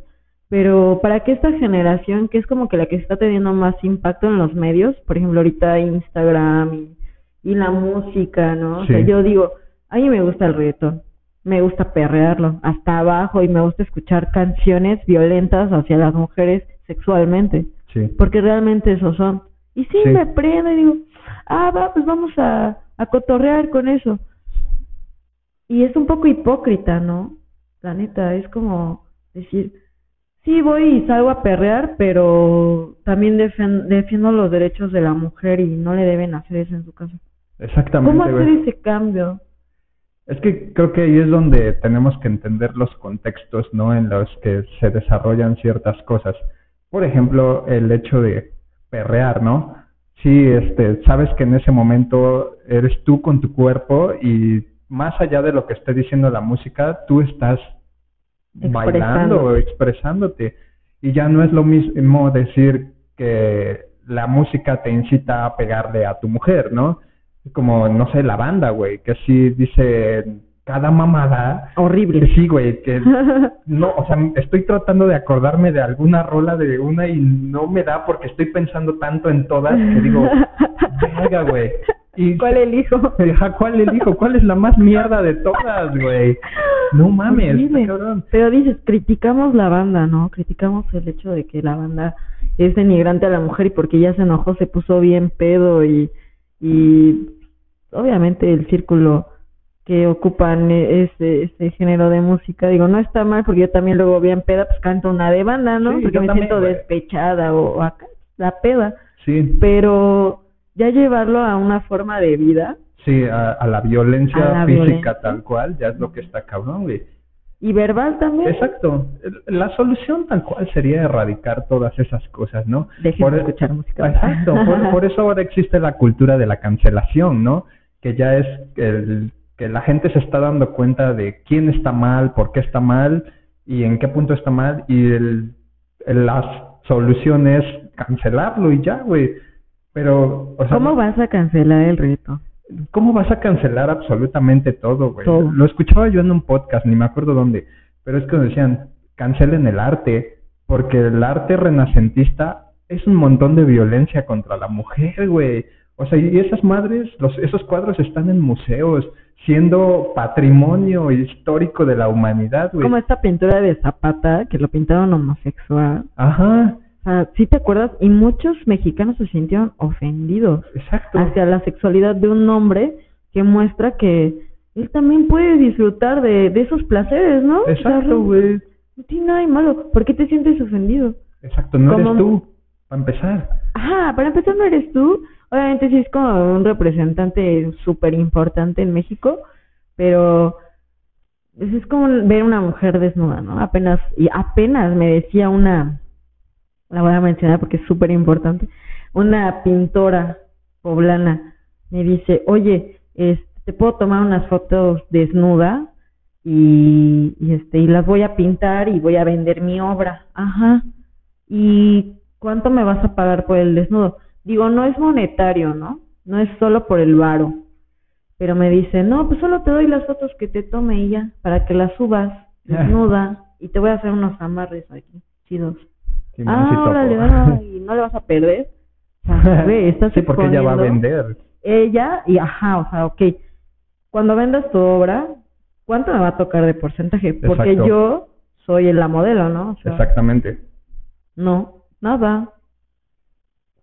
pero para que esta generación, que es como que la que está teniendo más impacto en los medios, por ejemplo, ahorita Instagram y, y la música, ¿no? O sea, yo digo, a mí me gusta el reggaetón, me gusta perrearlo hasta abajo y me gusta escuchar canciones violentas hacia las mujeres sexualmente Sí. porque realmente esos son. Y sí, Sí. me prendo y digo, ah, va, pues vamos a, a cotorrear con eso. Y es un poco hipócrita, ¿no? La neta, es como decir, sí, voy y salgo a perrear, pero también defiendo los derechos de la mujer y no le deben hacer eso en su casa. Exactamente. ¿Cómo hacer güey. ese cambio? Es que creo que ahí es donde tenemos que entender los contextos, ¿no? En los que se desarrollan ciertas cosas. Por ejemplo, el hecho de perrear, ¿no? Sí, este, sabes que en ese momento eres tú con tu cuerpo y más allá de lo que esté diciendo la música, tú estás bailando o expresándote. Y ya no es lo mismo decir que la música te incita a pegarle a tu mujer, ¿no? Como, no sé, la banda, güey, que sí dice cada mamada. Que Horrible. sí, güey, que [LAUGHS] no, o sea, estoy tratando de acordarme de alguna rola de una y no me da porque estoy pensando tanto en todas que digo, [LAUGHS] verga, güey. Y ¿Cuál elijo? ¿Cuál elijo? ¿Cuál es la más mierda de todas, güey? No mames, está cabrón. Pero dices, criticamos la banda, ¿no? Criticamos el hecho de que la banda es denigrante a la mujer y porque ya se enojó, se puso bien pedo y, y obviamente el círculo que ocupan ese, ese género de música, digo, no está mal porque yo también luego bien peda, pues canto una de banda, ¿no? Sí, porque me también, siento güey. despechada o, o acá, la peda, Sí, pero ya llevarlo a una forma de vida Sí, a, a la violencia A la física violencia. tal cual, ya es lo que está cabrón, güey. y verbal también. Exacto. El- La solución tal cual sería erradicar todas esas cosas, ¿no? Dejen Por de e- escuchar música. Exacto. Por, por [LAUGHS] eso ahora existe la cultura de la cancelación, ¿no? Que ya es el, que la gente se está dando cuenta de quién está mal, por qué está mal y en qué punto está mal y el, el- la solución es cancelarlo y ya, güey. Pero, o sea, ¿Cómo vas a cancelar el reto? ¿Cómo vas a cancelar absolutamente todo, güey? Todo. Lo escuchaba yo en un podcast, ni me acuerdo dónde, pero es que decían, cancelen el arte, porque el arte renacentista es un montón de violencia contra la mujer, güey. O sea, y esas madres, los, esos cuadros están en museos, siendo patrimonio histórico de la humanidad, güey. Como esta pintura de Zapata, que lo pintaron homosexual. Ajá, O sea, ¿sí te acuerdas? Y muchos mexicanos se sintieron ofendidos exacto. hacia la sexualidad de un hombre que muestra que él también puede disfrutar de, de esos placeres, ¿no? Exacto, güey. No tiene nada de malo. ¿Por qué te sientes ofendido? Exacto, no eres tú, para empezar. Ajá, para empezar no eres tú. Obviamente sí es como un representante súper importante en México, pero pues es como ver una mujer desnuda, ¿no? Apenas, y apenas me decía una, la voy a mencionar porque es súper importante, una pintora poblana me dice, oye, este, te puedo tomar unas fotos desnuda y, y este y las voy a pintar y voy a vender mi obra. Ajá. ¿Y cuánto me vas a pagar por el desnudo? Digo, no es monetario, ¿no? No es solo por el varo. Pero me dice, no, pues solo te doy las fotos que te tome ya, para que las subas [LAUGHS] desnuda y te voy a hacer unos amarres aquí, chidos. Simoncito, Ah, órale, y no le vas a perder. O sea, [LAUGHS] ve, estás sí, porque ella va a vender. ella y ajá, o sea, ok, cuando vendas tu obra, ¿cuánto me va a tocar de porcentaje? Porque Exacto. yo soy la modelo, ¿no? O sea, Exactamente. no, nada.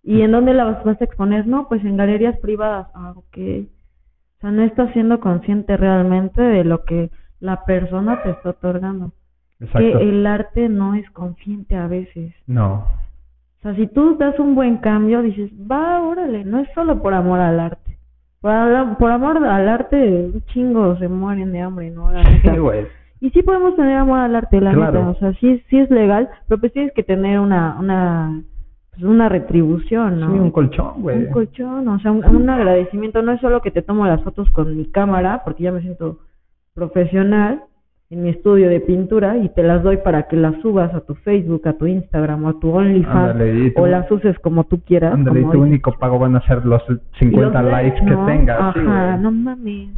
¿Y en dónde la vas, a exponer? No, pues en galerías privadas. Ah, ok. O sea, no estás siendo consciente realmente de lo que la persona te está otorgando. Exacto. Que el arte no es consciente a veces. No. O sea, si tú das un buen cambio, dices, va, órale, no es solo por amor al arte. Por, por amor al arte, un chingo se mueren de hambre, ¿no? La [LAUGHS] neta. Y sí podemos tener amor al arte, la Claro. neta. O sea, sí, sí es legal, pero pues tienes que tener una, una, pues una retribución, ¿no? Sí, un colchón, güey. Un colchón, o sea, un, un agradecimiento. No es solo que te tomo las fotos con mi cámara, porque ya me siento profesional en mi estudio de pintura y te las doy para que las subas a tu Facebook, a tu Instagram o a tu OnlyFans o las uses como tú quieras. Ándale, y tu único pago van a ser los Y 50 los likes que tengas. Ajá, no mames.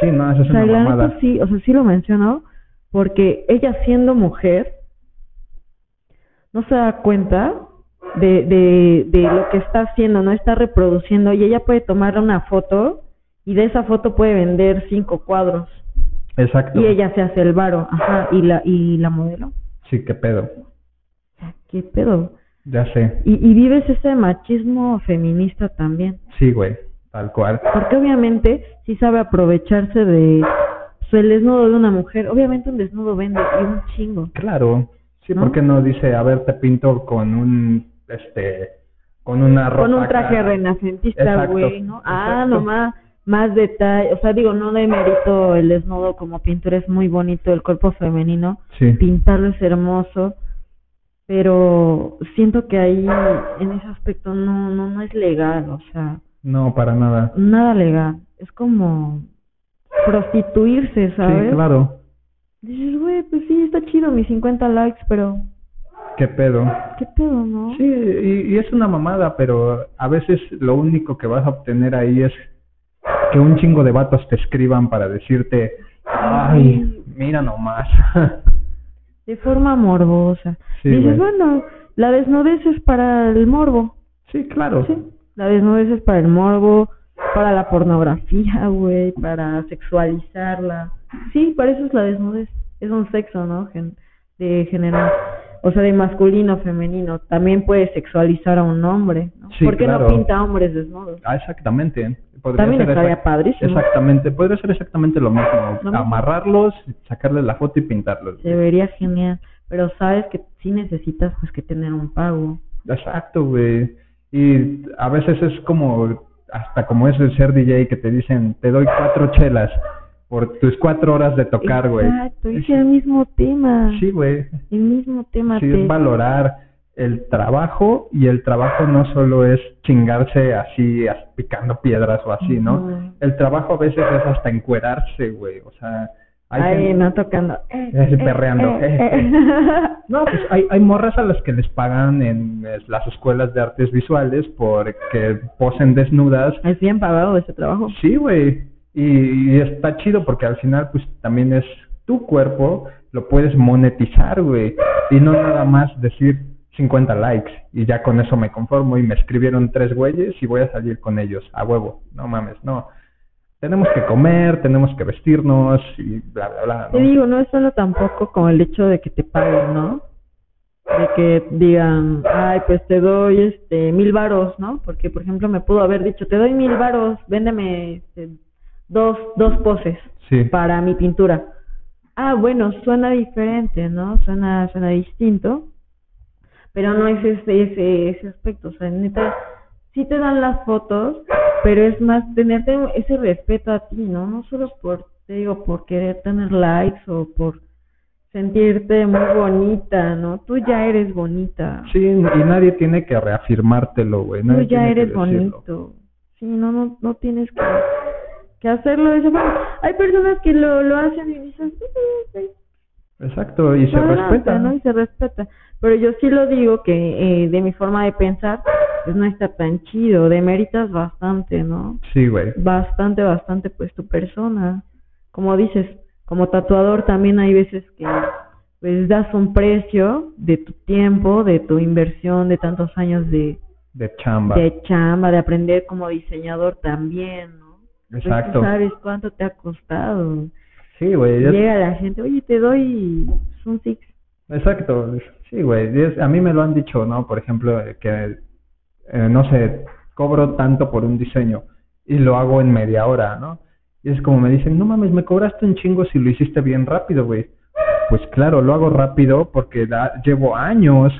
Sí, no, eso es O sea, una la mamada. sí, o sea, sí lo mencionó porque ella siendo mujer no se da cuenta de, de, de lo que está haciendo, no está reproduciendo y ella puede tomar una foto y de esa foto puede vender cinco cuadros Exacto. y ella se hace el varo, ajá, y la y la modelo. Sí, qué pedo. ¿Qué pedo? Ya sé. Y, y vives ese machismo feminista también. Sí, güey. Tal cual. Porque obviamente sí sabe aprovecharse de pues, el desnudo de una mujer. Obviamente un desnudo vende y un chingo. Claro. Sí, ¿No? ¿por qué no dice, a ver, te pinto con un, este, con una ropa Con un traje renacentista, güey, ¿no? Ah, exacto. nomás más detalle. O sea, digo, no de mérito el desnudo como pintura es muy bonito, el cuerpo femenino. Sí. Pintarlo es hermoso. Pero siento que ahí, en ese aspecto, no, no, no es legal. O sea, No, para nada. nada legal. Es como prostituirse, ¿sabes? Sí, claro. Dices, güey, pues sí, está chido mis 50 likes, pero Qué pedo. ¿qué pedo, no? Sí, y, y es una mamada, pero a veces lo único que vas a obtener ahí es que un chingo de vatos te escriban para decirte, ay, mira nomás. [LAUGHS] De forma morbosa. Sí, Dices, güey. bueno, la desnudez es para el morbo. sí, claro. Sí, la desnudez es para el morbo, para la pornografía, [LAUGHS] güey, para sexualizarla. Sí, para eso es la desnudez. Es un sexo, ¿no? Gen- de general. O sea, de masculino, femenino. También puede sexualizar a un hombre, ¿no? Sí, ¿Por qué claro. no pinta hombres desnudos? Ah, exactamente. Podría También ser estaría exact- padrísimo. Exactamente, podría ser exactamente lo mismo. Lo mismo. Amarrarlos, sacarles la foto y pintarlos. Se vería genial. Pero sabes que sí necesitas, pues, que tener un pago. Exacto, güey. Y a veces es como hasta como eso de ser DJ que te dicen, te doy cuatro chelas por tus cuatro horas de tocar, güey. Exacto, es el mismo tema. Sí, güey. El mismo tema. Sí, te- es valorar el trabajo y el trabajo no solo es chingarse así, as- picando piedras o así, ¿no? El trabajo a veces es hasta encuerarse, güey. O sea, hay Ay, gente- no tocando. Eh, Eh, eh, perreando. eh, eh. [LAUGHS] No, pues hay, hay morras a las que les pagan en eh, las escuelas de artes visuales porque posen desnudas. Es bien pagado ese trabajo. Sí, güey. Y, está chido porque al final, pues también es tu cuerpo, lo puedes monetizar, güey. Y no nada más decir 50 likes y ya con eso me conformo y me escribieron tres güeyes y voy a salir con ellos, a huevo. No mames, no. Tenemos que comer, tenemos que vestirnos y bla, bla, bla. Te ¿no? digo, no es solo tampoco como el hecho de que te paguen, ¿no? De que digan, ay, pues te doy este mil varos, ¿no? Porque, por ejemplo, me pudo haber dicho, te doy mil varos, véndeme este, dos, dos poses Sí. para mi pintura. Ah, bueno, suena diferente, ¿no? Suena, suena distinto, pero no es ese, ese, ese aspecto, o sea, neta, sí te dan las fotos, pero es más tenerte ese respeto a ti, ¿no? No solo por, te digo, por querer tener likes o por sentirte muy bonita, ¿no? Tú ya eres bonita, Sí, y nadie tiene que reafirmártelo, güey. tú ya eres bonito, sí, no, no, no tienes que, que hacerlo de esa forma. Hay personas que lo, lo hacen y dices, "Mm, ok, Exacto, y se adelante", respeta. ¿no? Y se respeta. Pero yo sí lo digo que eh, de mi forma de pensar, pues no está tan chido, demeritas bastante, ¿no? Sí, güey. Bastante, bastante, pues tu persona. Como dices, como tatuador también hay veces que pues das un precio de tu tiempo, de tu inversión, de tantos años de, De chamba. de chamba, de aprender como diseñador también, ¿no? Pues, tú Exacto. sabes cuánto te ha costado. Sí, güey. es- Llega la gente, oye, te doy un six. Exacto. Sí, güey. A mí me lo han dicho, ¿no? Por ejemplo, eh, que, eh, no sé, cobro tanto por un diseño y lo hago en media hora, ¿no? Y es como me dicen, no mames, me cobraste un chingo si lo hiciste bien rápido, güey. Pues claro, lo hago rápido porque da- llevo años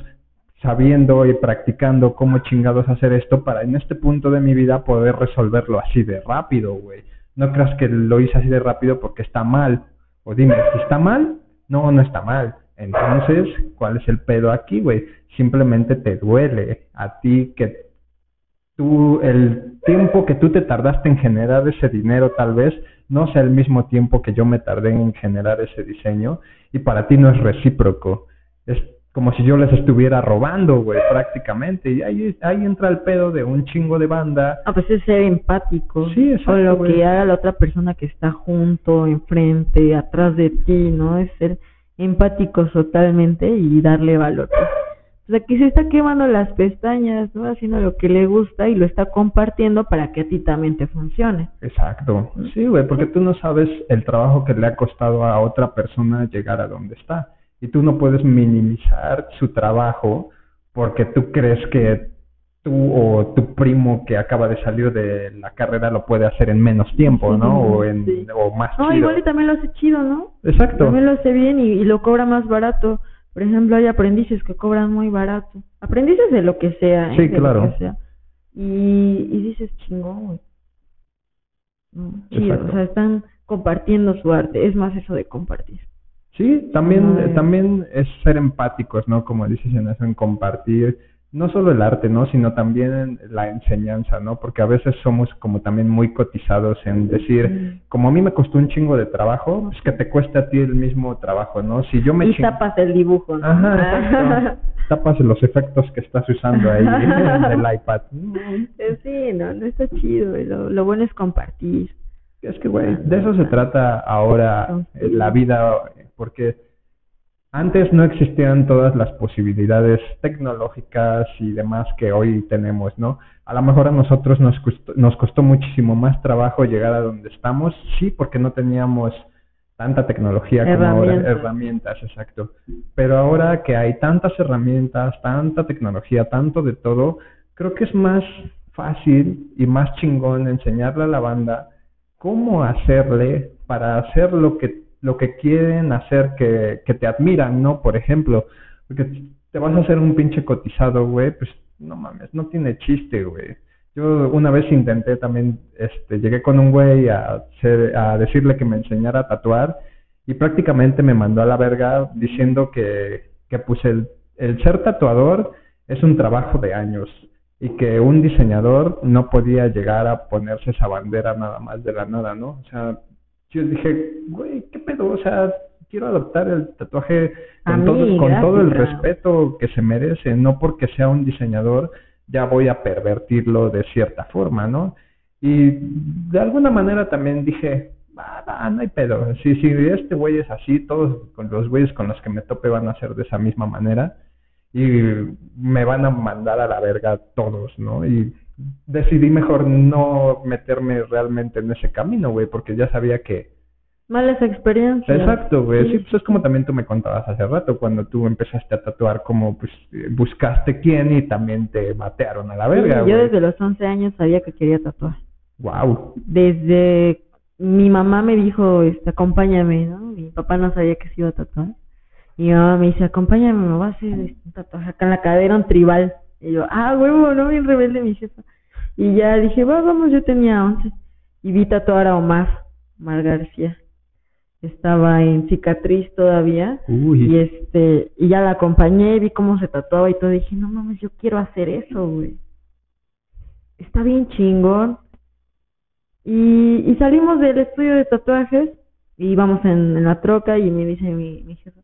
sabiendo y practicando cómo chingados hacer esto para en este punto de mi vida poder resolverlo así de rápido, güey. No creas que lo hice así de rápido porque está mal. O dime, ¿está mal? No, no está mal. Entonces, ¿cuál es el pedo aquí, güey? Simplemente te duele a ti que tú, el tiempo que tú te tardaste en generar ese dinero tal vez no sea el mismo tiempo que yo me tardé en generar ese diseño y para ti no es recíproco. Es como si yo les estuviera robando, güey, prácticamente. Y ahí, ahí entra el pedo de un chingo de banda. Ah, pues es ser empático Sí, exacto, con lo güey. que haga la otra persona que está junto, enfrente, atrás de ti, ¿no? Es ser empáticos totalmente y darle valor. Pues, o sea, que se está quemando las pestañas, ¿no? Haciendo lo que le gusta y lo está compartiendo para que a ti también te funcione. Exacto. Sí, güey, porque tú no sabes el trabajo que le ha costado a otra persona llegar a donde está. Y tú no puedes minimizar su trabajo porque tú crees que tú o tu primo que acaba de salir de la carrera lo puede hacer en menos tiempo, ¿no? O en Sí. o más No, chido. igual y también lo hace chido, ¿no? Exacto. También lo hace bien y, y lo cobra más barato. Por ejemplo, hay aprendices que cobran muy barato. Aprendices de lo que sea, ¿eh? Sí, de lo claro. que sea. Y, y dices, chingón, güey. No, chido, Exacto. o sea, están compartiendo su arte. Es más eso de compartir. Sí, también, Ay. también es ser empáticos, ¿no? Como dices en eso, en compartir, no solo el arte, ¿no? Sino también la enseñanza, ¿no? Porque a veces somos como también muy cotizados en decir, como a mí me costó un chingo de trabajo, pues que te cueste a ti el mismo trabajo, ¿no? Si yo me Y tapas el dibujo, ¿no? Ajá, exacto. Tapas los efectos que estás usando ahí [LAUGHS] del iPad. Eh, sí, no, no está chido. Lo, lo bueno es compartir. Es que, güey, de eso se trata ahora eh, la vida, eh, porque antes no existían todas las posibilidades tecnológicas y demás que hoy tenemos, ¿no? A lo mejor a nosotros nos costó, nos costó muchísimo más trabajo llegar a donde estamos, sí, porque no teníamos tanta tecnología como ahora, Herramientas. herramientas, exacto. Pero ahora que hay tantas herramientas, tanta tecnología, tanto de todo, creo que es más fácil y más chingón enseñarle a la banda cómo hacerle para hacer lo que lo que quieren hacer que, que te admiran, ¿no? Por ejemplo, porque te vas a hacer un pinche cotizado, güey, pues no mames, no tiene chiste, güey. Yo una vez intenté también, este, llegué con un güey a, a decirle que me enseñara a tatuar y prácticamente me mandó a la verga diciendo que, que pues el, el ser tatuador es un trabajo de años y que un diseñador no podía llegar a ponerse esa bandera nada más de la nada, ¿no? O sea, yo dije, güey, ¿qué pedo? O sea, quiero adoptar el tatuaje con todo, mí, con todo el respeto que se merece, no porque sea un diseñador ya voy a pervertirlo de cierta forma, ¿no? Y de alguna manera también dije, va, va, no hay pedo. Si, si este güey es así, todos con los güeyes con los que me tope van a ser de esa misma manera y me van a mandar a la verga todos, ¿no? Y decidí mejor no meterme realmente en ese camino, güey, porque ya sabía que... Malas experiencias. Exacto, güey. Sí, Sí. pues es como también tú me contabas hace rato, cuando tú empezaste a tatuar, como pues buscaste quién y también te batearon a la verga, Sí, yo desde los 11 años sabía que quería tatuar. Wow. Desde mi mamá me dijo, este, acompáñame, ¿no? Mi papá no sabía que se iba a tatuar. Y mi mamá me dice, acompáñame, me voy a hacer un tatuaje acá en la cadera, un tribal. Y yo, ah, huevo, no, bien rebelde mi jefa. Y ya dije, va, vamos, yo tenía 11. Y vi tatuar a Omar, Omar García. Estaba en cicatriz todavía. Y este, y ya la acompañé, vi cómo se tatuaba y todo, dije, no mames, yo quiero hacer eso, güey. Está bien chingón. Y, y salimos del estudio de tatuajes y íbamos en, en la troca y me dice mi, mi jefa,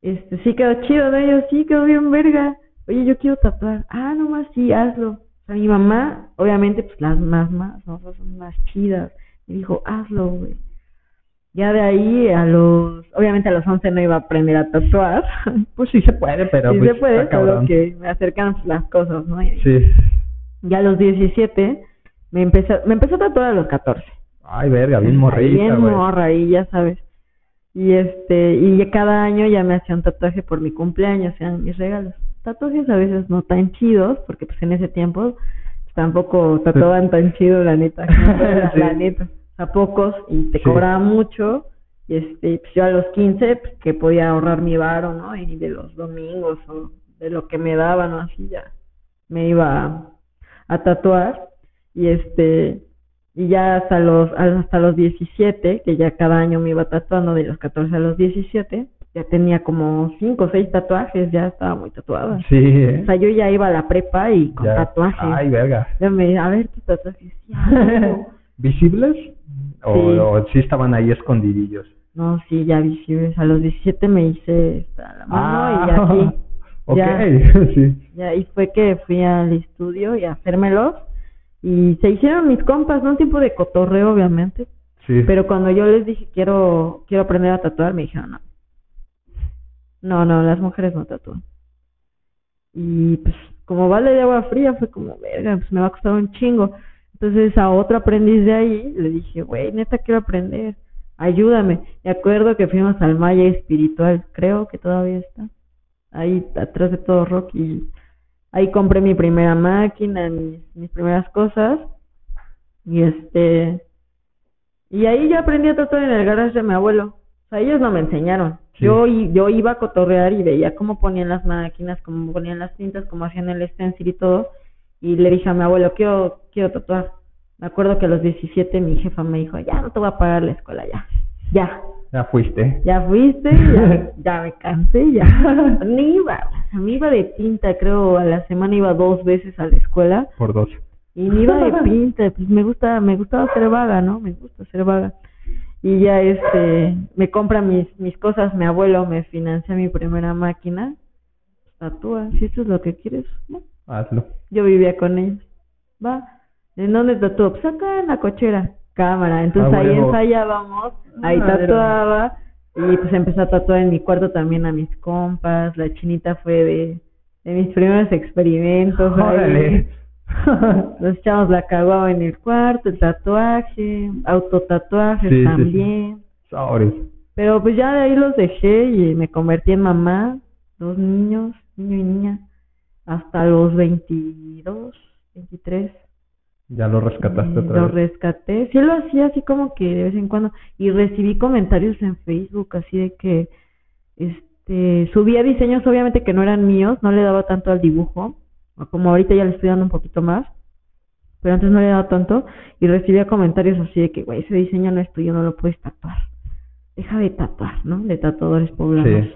este, sí quedó chido, ¿no? Y yo, sí, quedó bien verga. Oye, yo quiero tatuar. Ah, nomás sí, hazlo. O sea, mi mamá, obviamente, pues las más, más, ¿no? son más chidas. Me dijo, hazlo, güey. Ya de ahí a los, obviamente a los 11 no iba a aprender a tatuar. [LAUGHS] Pues sí se puede, pero sí pues se puede, solo que me acercan pues, las cosas, ¿no? Y Sí. Ya a los 17 me empecé, me empezó a tatuar a los 14. Ay, verga, bien morrita, Bien morra, y ya sabes. Y este, y ya cada año ya me hacía un tatuaje por mi cumpleaños, eran mis regalos. Tatuajes a veces no tan chidos, porque pues en ese tiempo tampoco tatuaban tan chido, la neta. [LAUGHS] la, Sí. la neta. A pocos, y te Sí. cobraban mucho. Y este, pues yo a los 15, pues que podía ahorrar mi varo, ¿no? Y de los domingos o de lo que me daban, o así ya me iba a, a tatuar. Y este, y ya hasta los hasta los 17, que ya cada año me iba tatuando de los 14 a los 17, ya tenía como 5 o 6 tatuajes, ya estaba muy tatuada. Sí, ¿eh? O sea, yo ya iba a la prepa y con Ya. tatuajes. Ay, verga. Ya me, a ver tus tatuajes. [LAUGHS] ¿Visibles? O, Sí. o sí estaban ahí escondidillos? no, sí, ya visibles. A los 17 me hice esta, la mano Ah, y así. [LAUGHS] ok, Ya. [LAUGHS] sí. Ya, y fue que fui al estudio y a hacérmelos. Y se hicieron mis compas, ¿no? Un tiempo de cotorreo, obviamente. Sí. Pero cuando yo les dije quiero quiero aprender a tatuar, me dijeron no. No, no, las mujeres no tatúan. Y pues como vale de agua fría fue como, verga, pues me va a costar un chingo. Entonces a otro aprendiz de ahí le dije, güey, neta quiero aprender, ayúdame. Me acuerdo que fuimos al Maya Espiritual, creo que todavía está. Ahí atrás de todo rock y ahí compré mi primera máquina, mis, mis primeras cosas. Y este y ahí yo aprendí a tatuar en el garage de mi abuelo. O sea, ellos no me enseñaron. Sí. Yo yo iba a cotorrear y veía cómo ponían las máquinas, cómo ponían las tintas, cómo hacían el stencil y todo. Y le dije a mi abuelo, quiero, quiero tatuar. Me acuerdo que a los 17 mi jefa me dijo, ya no te voy a pagar la escuela, ya. Ya, Ya fuiste. ya fuiste, ya, [LAUGHS] ya me cansé, ya. Ni iba, me iba de pinta, creo, a la semana iba dos veces a la escuela. Por dos. Y me iba de [LAUGHS] pinta, pues me gusta, me gustaba ser vaga, ¿no? Me gusta ser vaga. Y ya este, me compra mis, mis cosas, mi abuelo me financia mi primera máquina. Tatúa, si eso es lo que quieres, ¿no? Hazlo. Yo vivía con ellos. Va, ¿en dónde tatúo? Pues acá en la cochera. Cámara. Entonces Ah, ahí huevo. ensayábamos, ahí Madre. tatuaba. Y pues empecé a tatuar en mi cuarto también a mis compas. La chinita fue de, de mis primeros experimentos. ahí. Órale. [LAUGHS] Nos echamos la caguaba en el cuarto, el tatuaje, autotatuajes Sí, sí, sí. también. Sobres. Pero pues ya de ahí los dejé y me convertí en mamá, dos niños, niño y niña, hasta los 22, 23. Ya lo rescataste Y otra lo vez. rescaté. Sí lo hacía así como que de vez en cuando. Y recibí comentarios en Facebook así de que este subía diseños obviamente que no eran míos, no le daba tanto al dibujo. Como ahorita ya le estoy dando un poquito más. pero antes no le daba tanto y recibía comentarios así de que, güey, ese diseño no es tuyo, no lo puedes tatuar. Deja de tatuar, ¿no? De tatuadores poblanos. Sí.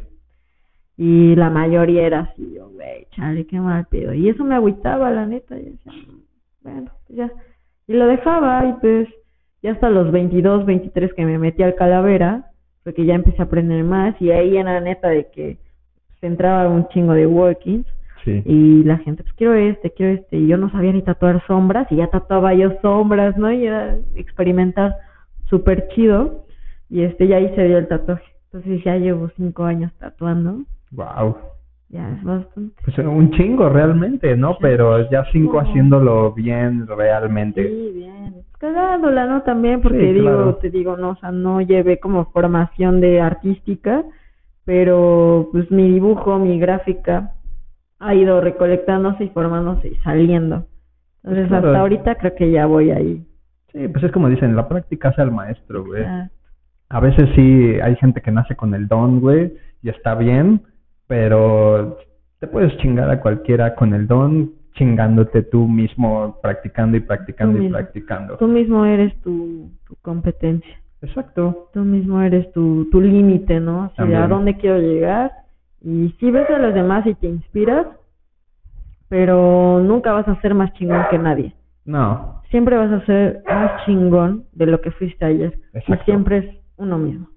Y la mayoría era así, yo, güey, chale, qué mal pedo. Y eso me agüitaba, la neta. Y decía, bueno, pues ya. Y lo dejaba y pues ya hasta los 22, 23 que me metí al calavera, porque ya empecé a aprender más y ahí era neta de que se entraba un chingo de workings Sí. y la gente, pues quiero este, quiero este, y yo no sabía ni tatuar sombras y ya tatuaba yo sombras, ¿no? Y era experimentar súper chido y este, ya ahí se dio el tatuaje. Entonces ya llevo cinco años tatuando, Wow. ya es bastante. Pues un chingo realmente, ¿no? Pero ya cinco haciéndolo bien realmente. Sí, bien. Cagándola, ¿no? También porque Sí, digo, claro. te digo, no, o sea, no llevé como formación de artística, pero pues mi dibujo, mi gráfica ha ido recolectándose y formándose y saliendo. Entonces Claro. hasta ahorita creo que ya voy ahí. Sí, pues es como dicen, la práctica hace al maestro, güey. Ya. A veces sí hay gente que nace con el don, güey, y está bien, pero te puedes chingar a cualquiera con el don, chingándote tú mismo, practicando y practicando Tú y mismo. practicando. Tú mismo eres tu, tu competencia. Exacto. Tú mismo eres tu, tu límite, ¿no? O sea, También. a dónde quiero llegar. Y sí ves a los demás y te inspiras, pero nunca vas a ser más chingón que nadie. No, Siempre vas a ser más chingón de lo que fuiste ayer. Exacto. Y siempre es uno mismo.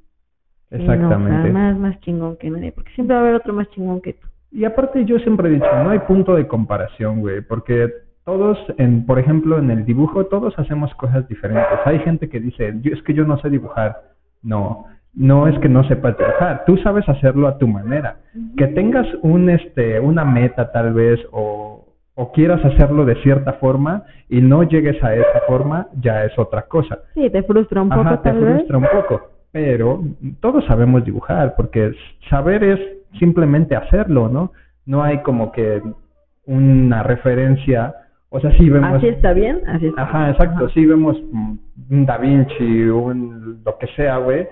Exactamente. No, jamás más chingón que nadie, porque siempre va a haber otro más chingón que tú. Y aparte yo siempre he dicho, no hay punto de comparación, güey, porque todos, en, por ejemplo, en el dibujo, todos hacemos cosas diferentes. Hay gente que dice, yo, es que yo no sé dibujar. No, no es que no sepas dibujar, tú sabes hacerlo a tu manera. Que tengas un, este, una meta tal vez o, o quieras hacerlo de cierta forma y no llegues a esa forma, ya es otra cosa. Sí, te frustra un poco Ajá, te tal vez. frustra un poco, pero todos sabemos dibujar, porque saber es simplemente hacerlo, ¿no? No hay como que una referencia, o sea, sí vemos... Así está bien, así está Ajá, bien. exacto, Ajá. sí vemos un Da Vinci, un lo que sea, güey,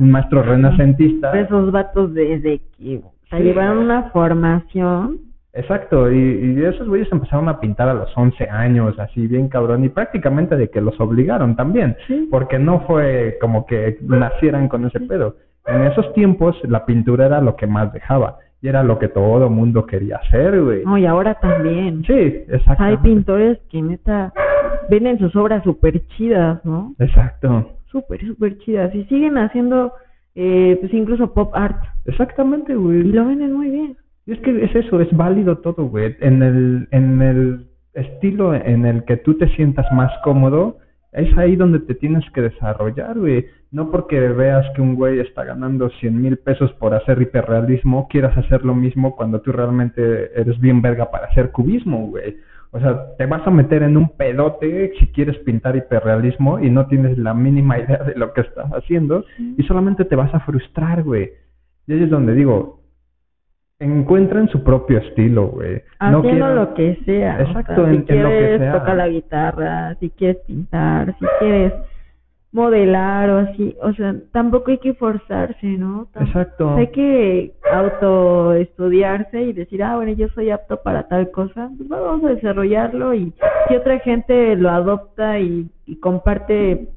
un maestro renacentista. Esos vatos desde que o sea, Sí. llevaron una formación. Exacto, y, y esos güeyes empezaron a pintar a los 11 años, así bien cabrón, y prácticamente de que los obligaron también, Sí. porque no fue como que nacieran con ese pedo. En esos tiempos la pintura era lo que más dejaba, y era lo que todo mundo quería hacer, güey. No, y ahora también. Sí, exacto. hay pintores que neta venden sus obras súper chidas, ¿no? Exacto, Súper, súper chidas. Y siguen haciendo, eh, pues incluso pop art. exactamente, Y güey. lo venden muy bien. Y es que es eso, es válido todo, güey. En el, en el estilo en el que tú te sientas más cómodo, es ahí donde te tienes que desarrollar, güey. No porque veas que un güey está ganando 100 mil pesos por hacer hiperrealismo, quieras hacer lo mismo cuando tú realmente eres bien verga para hacer cubismo, güey. O sea, te vas a meter en un pedote si quieres pintar hiperrealismo y no tienes la mínima [LAUGHS] idea de lo que estás haciendo y solamente te vas a frustrar, güey. Y ahí es donde digo, encuentren su propio estilo, güey. No Haciendo quieran- lo que sea. o Exacto, en- si en lo que quieres sea. tocar la guitarra, si quieres pintar, si quieres modelar o así. O sea, tampoco hay que forzarse, ¿no? Exacto. Hay que autoestudiarse y decir, ah, bueno, yo soy apto para tal cosa, pues vamos a desarrollarlo y si otra gente lo adopta y, y comparte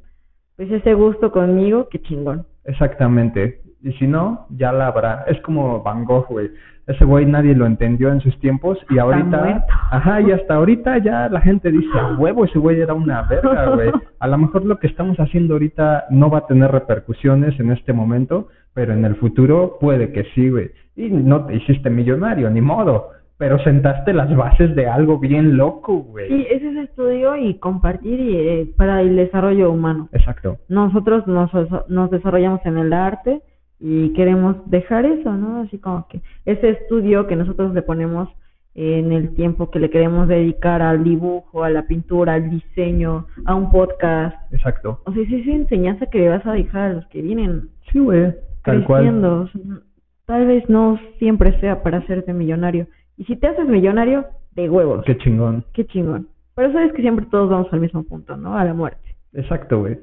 pues ese gusto conmigo, qué chingón. Exactamente. Y si no, ya la habrá. Es como Van Gogh, güey. Ese güey nadie lo entendió en sus tiempos y ahorita... muerto. Ajá, y hasta ahorita ya la gente dice, a huevo, ese güey era una verga, güey. A lo mejor lo que estamos haciendo ahorita no va a tener repercusiones en este momento, pero en el futuro puede que sí, güey. Y no te hiciste millonario, ni modo. Pero sentaste las bases de algo bien loco, güey. Sí, ese es estudio y compartir y, eh, para el desarrollo humano. Exacto. Nosotros nos, nos desarrollamos en el arte y queremos dejar eso, ¿no? Así como que ese estudio que nosotros le ponemos en el tiempo que le queremos dedicar al dibujo, a la pintura, al diseño, a un podcast. Exacto. O sea, es esa enseñanza que le vas a dejar a los que vienen Sí, güey. Tal cual. creciendo. Tal vez no siempre sea para hacerte millonario. Y si te haces millonario, de huevos. Qué chingón. Qué chingón. Pero sabes que siempre todos vamos al mismo punto, ¿no? A la muerte. Exacto, güey.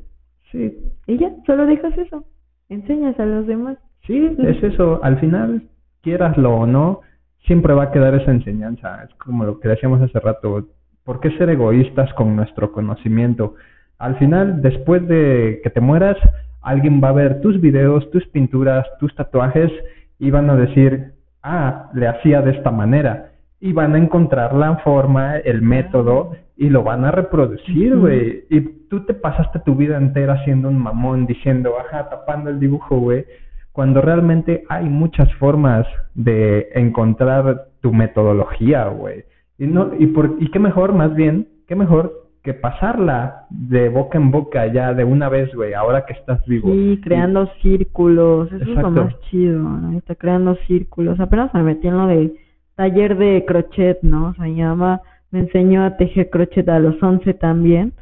Sí, Y ya, solo dejas eso. Enseñas a los demás. sí, es eso. Al final, quieraslo o no, siempre va a quedar esa enseñanza. Es como lo que decíamos hace rato. ¿por qué ser egoístas con nuestro conocimiento? Al final, después de que te mueras, alguien va a ver tus videos, tus pinturas, tus tatuajes y van a decir, ah, le hacía de esta manera. Y van a encontrar la forma, el método y lo van a reproducir, güey. Y tú te pasaste tu vida entera siendo un mamón diciendo, ajá, tapando el dibujo, güey. Cuando realmente hay muchas formas de encontrar tu metodología, güey. Y, no, y, por, y qué mejor, más bien, qué mejor que pasarla de boca en boca ya de una vez, güey, ahora que estás vivo. Sí, creando círculos, eso es lo más chido, ¿no? Está creando círculos. Apenas me metí en lo de taller de crochet, ¿no? O sea, mi mamá me enseñó a tejer crochet a los 11 también.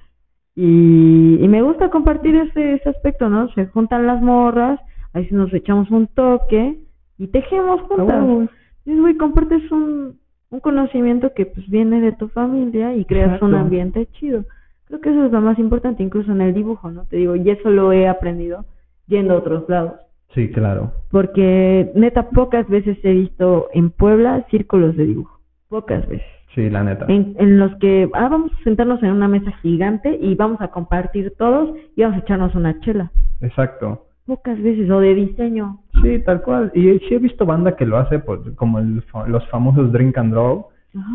Y, y me gusta compartir ese, ese aspecto, ¿no? Se juntan las morras, ahí sí nos echamos un toque y tejemos juntas. Y, güey, compartes un, un conocimiento que pues viene de tu familia y creas un ambiente chido. Creo que eso es lo más importante, incluso en el dibujo, ¿no? Te digo, y eso lo he aprendido yendo a otros lados. Sí, claro. Porque neta, pocas veces he visto en Puebla círculos de dibujo. Pocas veces. Sí, la neta. En, en los que, ah, vamos a sentarnos en una mesa gigante y vamos a compartir todos y vamos a echarnos una chela. Exacto. Pocas veces, o de diseño. Sí, tal cual. Y sí he visto banda que lo hace por, como el, los famosos drink and draw,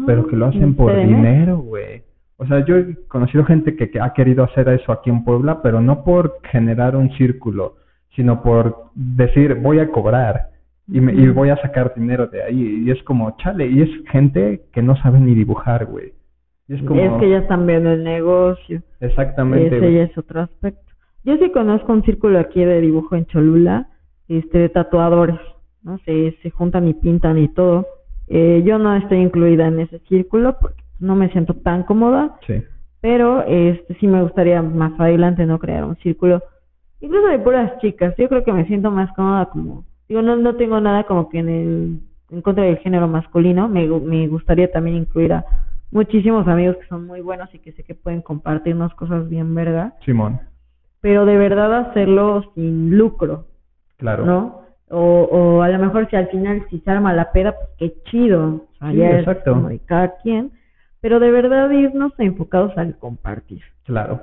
pero que lo hacen por dinero, güey. O sea, yo he conocido gente que, que ha querido hacer eso aquí en Puebla, pero no por generar un círculo, sino por decir, voy a cobrar y, me, y voy a sacar dinero de ahí. Y es como, chale, y es gente que no sabe ni dibujar, güey. Y es, como... es que ya están viendo el negocio. Exactamente. Ese ya es otro aspecto. Yo sí conozco un círculo aquí de dibujo en Cholula, este, de tatuadores, ¿no? Se, se juntan y pintan y todo. Eh, yo no estoy incluida en ese círculo porque no me siento tan cómoda. Sí. Pero este sí me gustaría más adelante no crear un círculo, incluso de puras chicas. Yo creo que me siento más cómoda como, digo, no, no tengo nada como que en el, en contra del género masculino. Me, me gustaría también incluir a muchísimos amigos que son muy buenos y que sé que pueden compartirnos cosas bien verga. Simón pero de verdad hacerlo sin lucro. Claro. ¿No? O, o a lo mejor si al final si se arma la peda, pues qué chido. O sí, exacto. de cada quien. Pero de verdad irnos enfocados al compartir. Claro.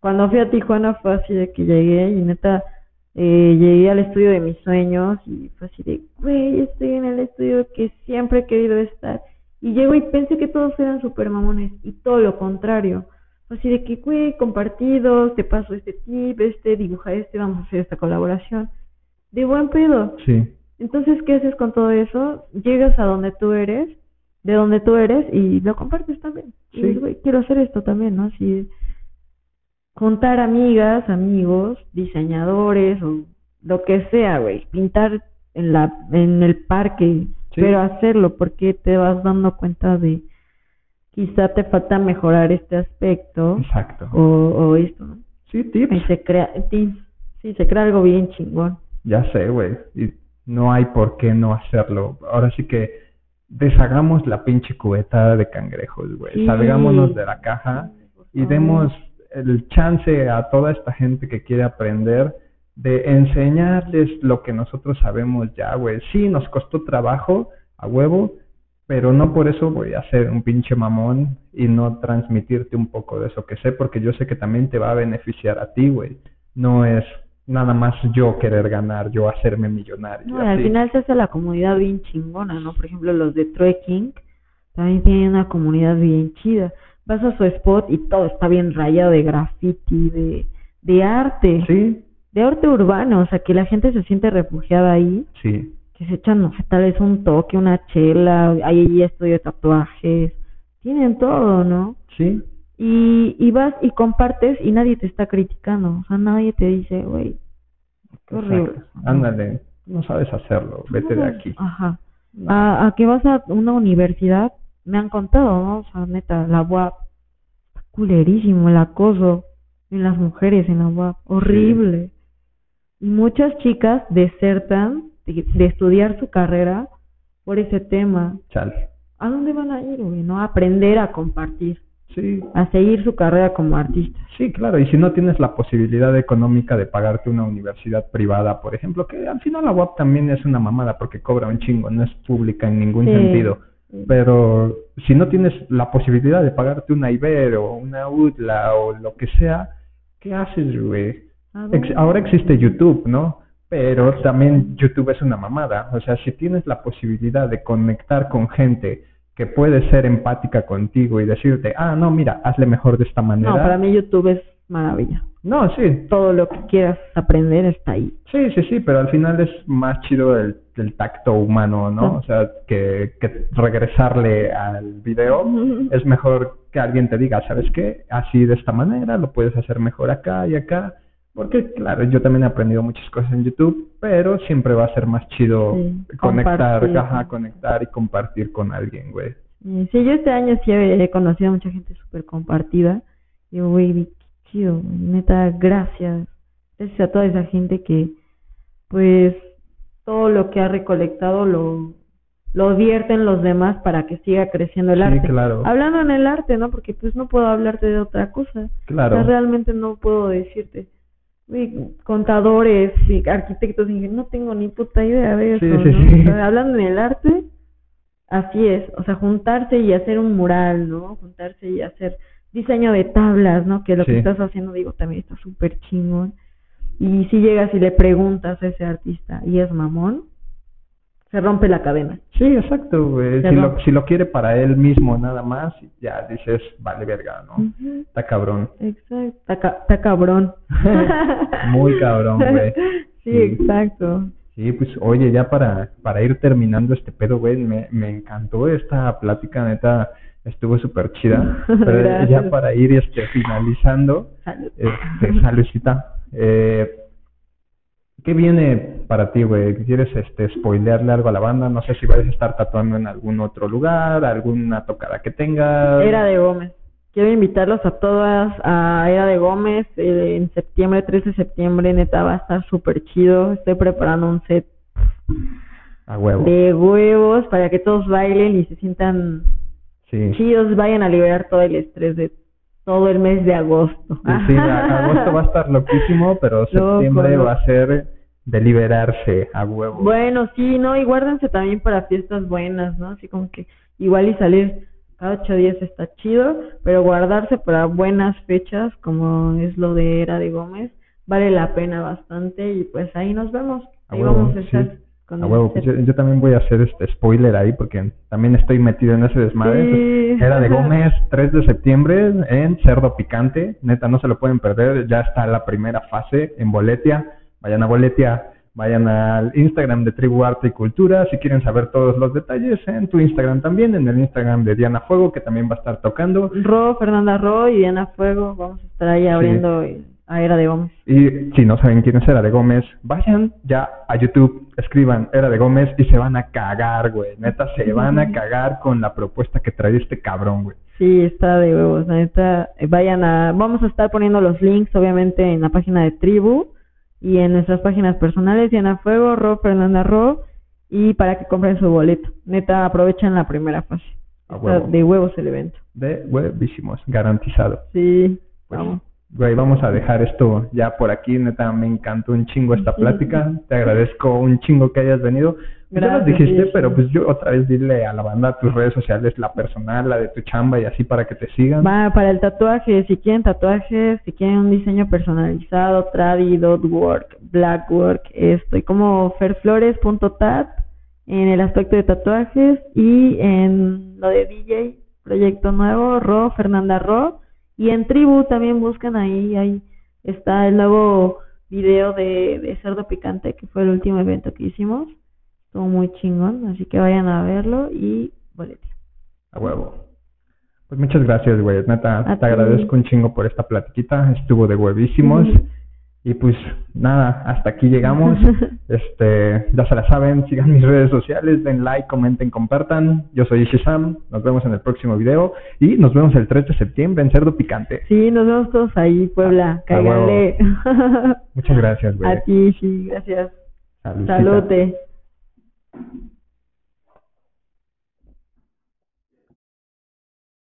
Cuando fui a Tijuana fue así de que llegué y neta eh, llegué al estudio de mis sueños y fue así de, güey, estoy en el estudio que siempre he querido estar. Y llego y pensé que todos eran super mamones y todo lo contrario Así de que, güey, compartidos, te paso este tip, este, dibuja este, vamos a hacer esta colaboración. De buen pedo. Sí. Entonces, ¿qué haces con todo eso? Llegas a donde tú eres, de donde tú eres, y lo compartes también. Sí. Y güey, quiero hacer esto también, ¿no? Así, contar amigas, amigos, diseñadores, o lo que sea, güey. Pintar en, la, en el parque, Sí. pero hacerlo, porque te vas dando cuenta de quizá te falta mejorar este aspecto Exacto. o, o esto, ¿no? Sí, tips. Y se crea, tips, sí, se crea algo bien chingón. Ya sé, güey. Y no hay por qué no hacerlo. Ahora sí que deshagamos la pinche cubetada de cangrejos, güey. Sí. Salgámonos de la caja y demos el chance a toda esta gente que quiere aprender de enseñarles lo que nosotros sabemos ya, güey. Sí, nos costó trabajo, a huevo, pero no por eso voy a ser un pinche mamón y no transmitirte un poco de eso que sé, porque yo sé que también te va a beneficiar a ti, güey. No es nada más yo querer ganar, yo hacerme millonario. No, al final se hace la comunidad bien chingona, ¿no? Por ejemplo, los de trekking también tienen una comunidad bien chida. Vas a su spot y todo está bien rayado de graffiti, de, de arte, Sí, de arte urbano, o sea, que la gente se siente refugiada ahí, sí, que se echan, no sé, tal vez un toque, una chela, hay ahí estudio de tatuajes, tienen todo, ¿no? sí, Y, y vas y compartes y nadie te está criticando, o sea, nadie te dice, güey, qué horrible. Ándale, no sabes hacerlo, vete de aquí. Ajá. A, a que vas a una universidad, me han contado, ¿no? O sea, neta, la UAP, está culerísimo el acoso en las mujeres en la UAP, horrible. Y muchas chicas desertan de, de estudiar su carrera por ese tema. Chale. ¿A dónde van a ir, güey? ¿No? A aprender a compartir, Sí, a seguir su carrera como artista. sí, claro. Y si no tienes la posibilidad económica de pagarte una universidad privada, por ejemplo, que al final la UAP también es una mamada porque cobra un chingo, no es pública en ningún Sí. sentido. Pero si no tienes la posibilidad de pagarte una Ibero o una UTLA o lo que sea, ¿qué haces, güey? ¿A Ex- dónde? ahora existe YouTube, ¿no? Pero también YouTube es una mamada. O sea, si tienes la posibilidad de conectar con gente que puede ser empática contigo y decirte, ah, no, mira, hazle mejor de esta manera. No, para mí YouTube es maravilla. No, sí, Todo lo que quieras aprender está ahí. sí, sí, sí, pero al final es más chido el, el tacto humano, ¿no? O sea, que, que regresarle al video es mejor que alguien te diga, ¿sabes qué? Así de esta manera, lo puedes hacer mejor acá y acá. Porque, claro, yo también he aprendido muchas cosas en YouTube, pero siempre va a ser más chido Sí, conectar, ajá, conectar y compartir con alguien, güey. Sí, yo este año sí he, conocido a mucha gente súper compartida. Y, güey, chido, neta, gracias. Gracias a toda esa gente que, pues, todo lo que ha recolectado lo, lo vierte en los demás para que siga creciendo el Sí, arte. claro. Hablando en el arte, ¿no? Porque, pues, no puedo hablarte de otra cosa. O sea, Claro. realmente no puedo decirte. Güey, contadores y arquitectos, y no tengo ni puta idea de eso. Sí, ¿no? sí, sí. O sea, hablando en el arte, así es. O sea, juntarse y hacer un mural, ¿no? Juntarse y hacer diseño de tablas, ¿no? Que lo Sí. que estás haciendo, digo, también está súper chingón. Y si llegas y le preguntas a ese artista y es mamón, se rompe la cadena. Sí, exacto, güey. Si lo, si lo quiere para él mismo nada más, ya dices, vale verga, ¿no? Está cabrón. Exacto. Está, ca- está cabrón. [LAUGHS] Muy cabrón, güey. [LAUGHS] Sí, Sí. exacto. Sí, pues oye, ya para, para ir terminando este pedo, güey, me, me encantó esta plática, neta, estuvo súper chida. [LAUGHS] Pero Gracias. ya para ir este, finalizando, Salud. este, saludcita, eh, ¿qué viene para ti, güey? ¿Quieres este, spoilearle algo a la banda? No sé si vas a estar tatuando en algún otro lugar, alguna tocada que tengas. Era de Gómez. Quiero invitarlos a todas a Era de Gómez eh, en septiembre, 13 de septiembre, neta va a estar súper chido. Estoy preparando un set A huevo. de huevos para que todos bailen y se sientan Sí. chidos, vayan a liberar todo el estrés de todo el mes de agosto. Sí, [LAUGHS] agosto va a estar loquísimo, pero septiembre loco. va a ser de liberarse a huevo. Bueno, sí, no, y guárdense también para fiestas buenas, ¿no? Así como que igual y salir cada ocho días está chido, pero guardarse para buenas fechas, como es lo de Era de Gómez, vale la pena bastante y pues ahí nos vemos. A Ahí huevo, vamos a estar sí. Con huevo, pues yo, yo también voy a hacer este spoiler ahí porque también estoy metido en ese desmadre. Sí. Era de Gómez, 3 de septiembre en Cerdo Picante. Neta, no se lo pueden perder. Ya está la primera fase en Boletia. Vayan a Boletia, vayan al Instagram de Tribu Arte y Cultura. Si quieren saber todos los detalles, en tu Instagram también, en el Instagram de Diana Fuego, que también va a estar tocando. Ro, Fernanda Ro y Diana Fuego, vamos a estar ahí abriendo a Era de Gómez. Y si no saben quién es Era de Gómez, vayan ya a YouTube, escriban Era de Gómez y se van a cagar, güey. Neta, se [LAUGHS] van a cagar con la propuesta que trae este cabrón, güey. Sí, está de huevos, neta. Vayan a, vamos a estar poniendo los links, obviamente, en la página de Tribu y en nuestras páginas personales, Diana Fuego, Ro, Fernanda Ro, y para que compren su boleto. Neta, aprovechen la primera fase. Está de huevos el evento. De huevísimos, garantizado. Sí, Pues, vamos. Güey, vamos a dejar esto ya por aquí. Neta, me encantó un chingo esta plática. Te agradezco un chingo que hayas venido. Ya Gracias, dijiste, sí, pero pues yo otra vez dile a la banda tus redes sociales, la personal, la de tu chamba y así para que te sigan. Va para el tatuaje, si quieren tatuajes, si quieren un diseño personalizado, tradi, dot work, black work, estoy como ferflores.tat en el aspecto de tatuajes y en lo de DJ, proyecto nuevo, Ro, Fernanda Ro, y en Tribu también buscan ahí, ahí está el nuevo video de, de Cerdo Picante, que fue el último evento que hicimos, estuvo muy chingón, así que vayan a verlo y bolete. A huevo. Pues muchas gracias, güey. Neta, A te agradezco un chingo por esta platiquita. Estuvo de huevísimos. Y pues nada, hasta aquí llegamos. [LAUGHS] Este, ya se la saben, sigan mis redes sociales, den like, comenten, compartan. Yo soy Ishizam, nos vemos en el próximo video y nos vemos el 3 de septiembre en Cerdo Picante. Sí, nos vemos todos ahí, Puebla. A- a huevo. Cáiganle. Muchas gracias, güey. [LAUGHS] A ti, sí, gracias. Saludcita. Salute.